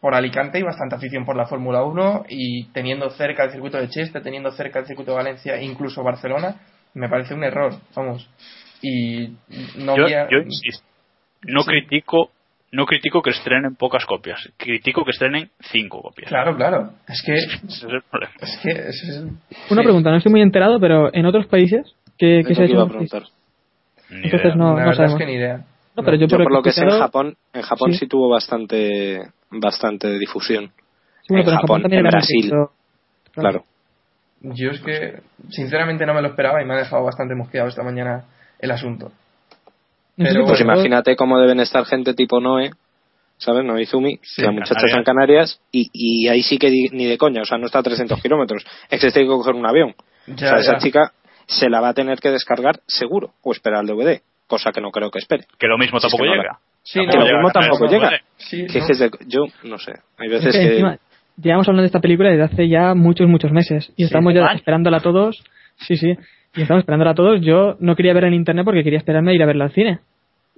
por Alicante hay bastante afición por la Fórmula 1 y teniendo cerca el circuito de Cheste, teniendo cerca el circuito de Valencia, incluso Barcelona, me parece un error, vamos. Y no yo, voy a- yo insisto, no Sí. critico no critico que estrenen pocas copias, critico que estrenen cinco copias. Claro, claro. Es que, Ese es el problema. es que es el- Una sí. pregunta, no estoy muy enterado, pero en otros países, ¿qué, qué Es se ha que iba a hecho? Entonces no, la no sabemos. es que ni idea. No, pero yo, Yo por, por lo que sé en Japón, en Japón sí, Sí. tuvo bastante bastante difusión. Sí, bueno, en pero Japón, también en Brasil. Claro. Yo es que, sinceramente, no me lo esperaba y me ha dejado bastante mosqueado esta mañana el asunto. Pero Pues por- imagínate cómo deben estar gente tipo Noé, ¿sabes? Noé Izumi, Sí, que la muchacha está en Canarias y, y ahí sí que di- ni de coña, o sea, no está a 300 kilómetros. Es que se tiene que coger un avión. Ya, o sea, esa chica se la va a tener que descargar seguro o esperar el DVD, cosa que no creo que espere. Que lo mismo Si es tampoco no la- llega. Sí, que lo mismo tampoco no, llega. Sí, Que es es de- yo no sé, hay Es veces que que encima, llevamos hablando de esta película desde hace ya muchos, muchos meses. Y estamos ya años. esperándola todos. Sí, sí. Y estamos esperándola todos. Yo no quería verla en internet porque quería esperarme a ir a verla al cine.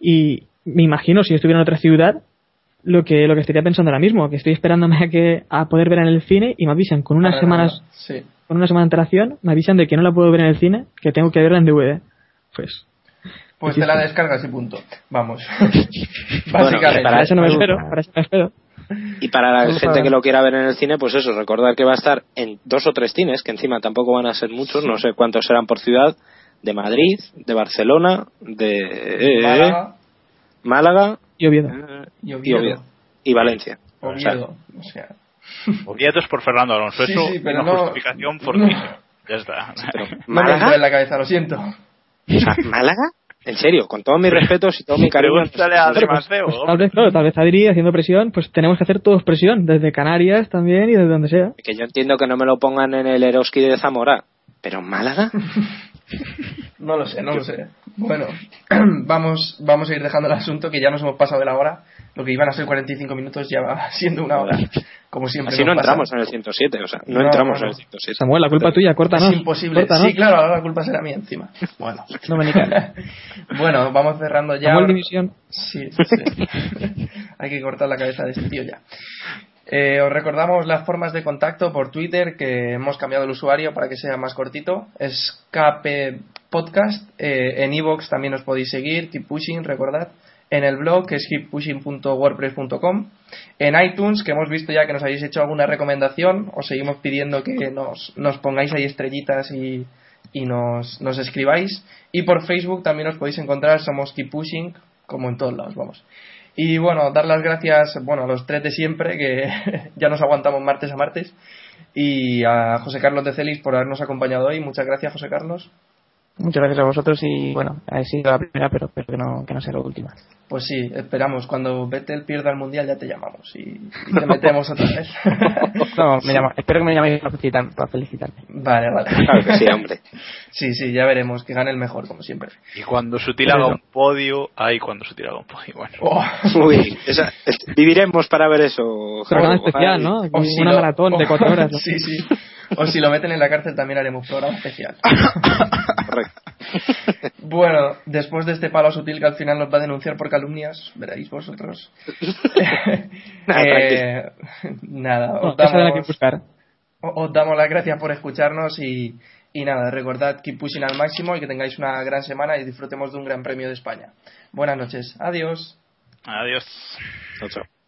Y me imagino, si yo estuviera en otra ciudad, lo que, lo que estaría pensando ahora mismo, que estoy esperándome a que, a poder ver en el cine y me avisan con unas semanas. Sí. Con una semana de antelación, me avisan de que no la puedo ver en el cine, que tengo que verla en DVD. Pues, Pues te la descargas y punto. Vamos. Bueno, Básicamente. para eso no me espero, para eso me espero. Y para la gente que lo quiera ver en el cine, pues eso, recordar que va a estar en dos o tres cines, que encima tampoco van a ser muchos, no sé cuántos serán por ciudad, de Madrid, de Barcelona, de eh, Málaga Málaga Y Oviedo. eh, y y Oviedo. Oviedo. Y Valencia. O sea, Oviedo. O sea, Oviedo es por Fernando Alonso. Sí, Eso sí, pero una no- justificación no. fortísima. Ya está. no me entra en ¿Málaga? la cabeza, lo siento. O sea, ¿Málaga? En serio, con todos mis respetos y todo mi cariño. Pregúntale a pues, Mateo. pues, tal vez, claro, tal vez Adri haciendo presión, pues tenemos que hacer todos presión, desde Canarias también y desde donde sea. Que yo entiendo que no me lo pongan en el Eroski de Zamora, pero ¿Málaga? No lo sé, no lo sé. Bueno, vamos, vamos a ir dejando el asunto que ya nos hemos pasado de la hora. Lo que iban a ser 45 minutos ya va siendo una hora. Como siempre. Así no pasa. entramos en el 107, o sea, no, No, entramos no, en no. el 107. Samuel, la culpa tuya, córtanos. Es imposible. Córtanos. Sí, claro, ahora la culpa será mía encima. Bueno. Dominicana. bueno, vamos cerrando ya. Samuel Dimisión. Sí, sí. Hay que cortar la cabeza de este tío ya. Eh, os recordamos las formas de contacto por Twitter, que hemos cambiado el usuario para que sea más cortito. Es KP Podcast. Eh, en iVoox también os podéis seguir. Keep Pushing, recordad. En el blog, que es keeppushing.wordpress.com. En iTunes, que hemos visto ya que nos habéis hecho alguna recomendación. Os seguimos pidiendo que nos, nos pongáis ahí estrellitas y, y nos, nos escribáis. Y por Facebook también os podéis encontrar. Somos Keep Pushing, como en todos lados, vamos. Y bueno, dar las gracias bueno, a los tres de siempre, que ya nos aguantamos martes a martes. Y a José Carlos de Celis por habernos acompañado hoy. Muchas gracias, José Carlos. Muchas gracias a vosotros y bueno, ha sido la primera, pero espero que no, que no sea la última. Pues sí, esperamos. Cuando Vettel pierda el mundial ya te llamamos y, y te metemos otra vez. No, me llama- espero que me llaméis para, felicitar- para felicitarme. vale, vale. Claro que sí, hombre. Sí, sí, ya veremos. Que gane el mejor, como siempre. Y cuando Sutil haga un podio, ay, cuando Sutil haga un podio. Bueno, Oh. Uy, esa- es- viviremos para ver eso. Programa Jacobo, especial. ¿no? O si Una lo- maratón de cuatro horas. ¿no? sí, sí. O si lo meten en la cárcel también haremos programa especial. Correcto. Bueno, después de este palo sutil que al final nos va a denunciar por calumnias, veréis vosotros. Nada, Eh, nada, os que damos, buscar. o- os damos las gracias por escucharnos y, y nada, recordad keep pushing al máximo y que tengáis una gran semana y disfrutemos de un gran premio de España. Buenas noches, adiós. Adiós. Chao, chao.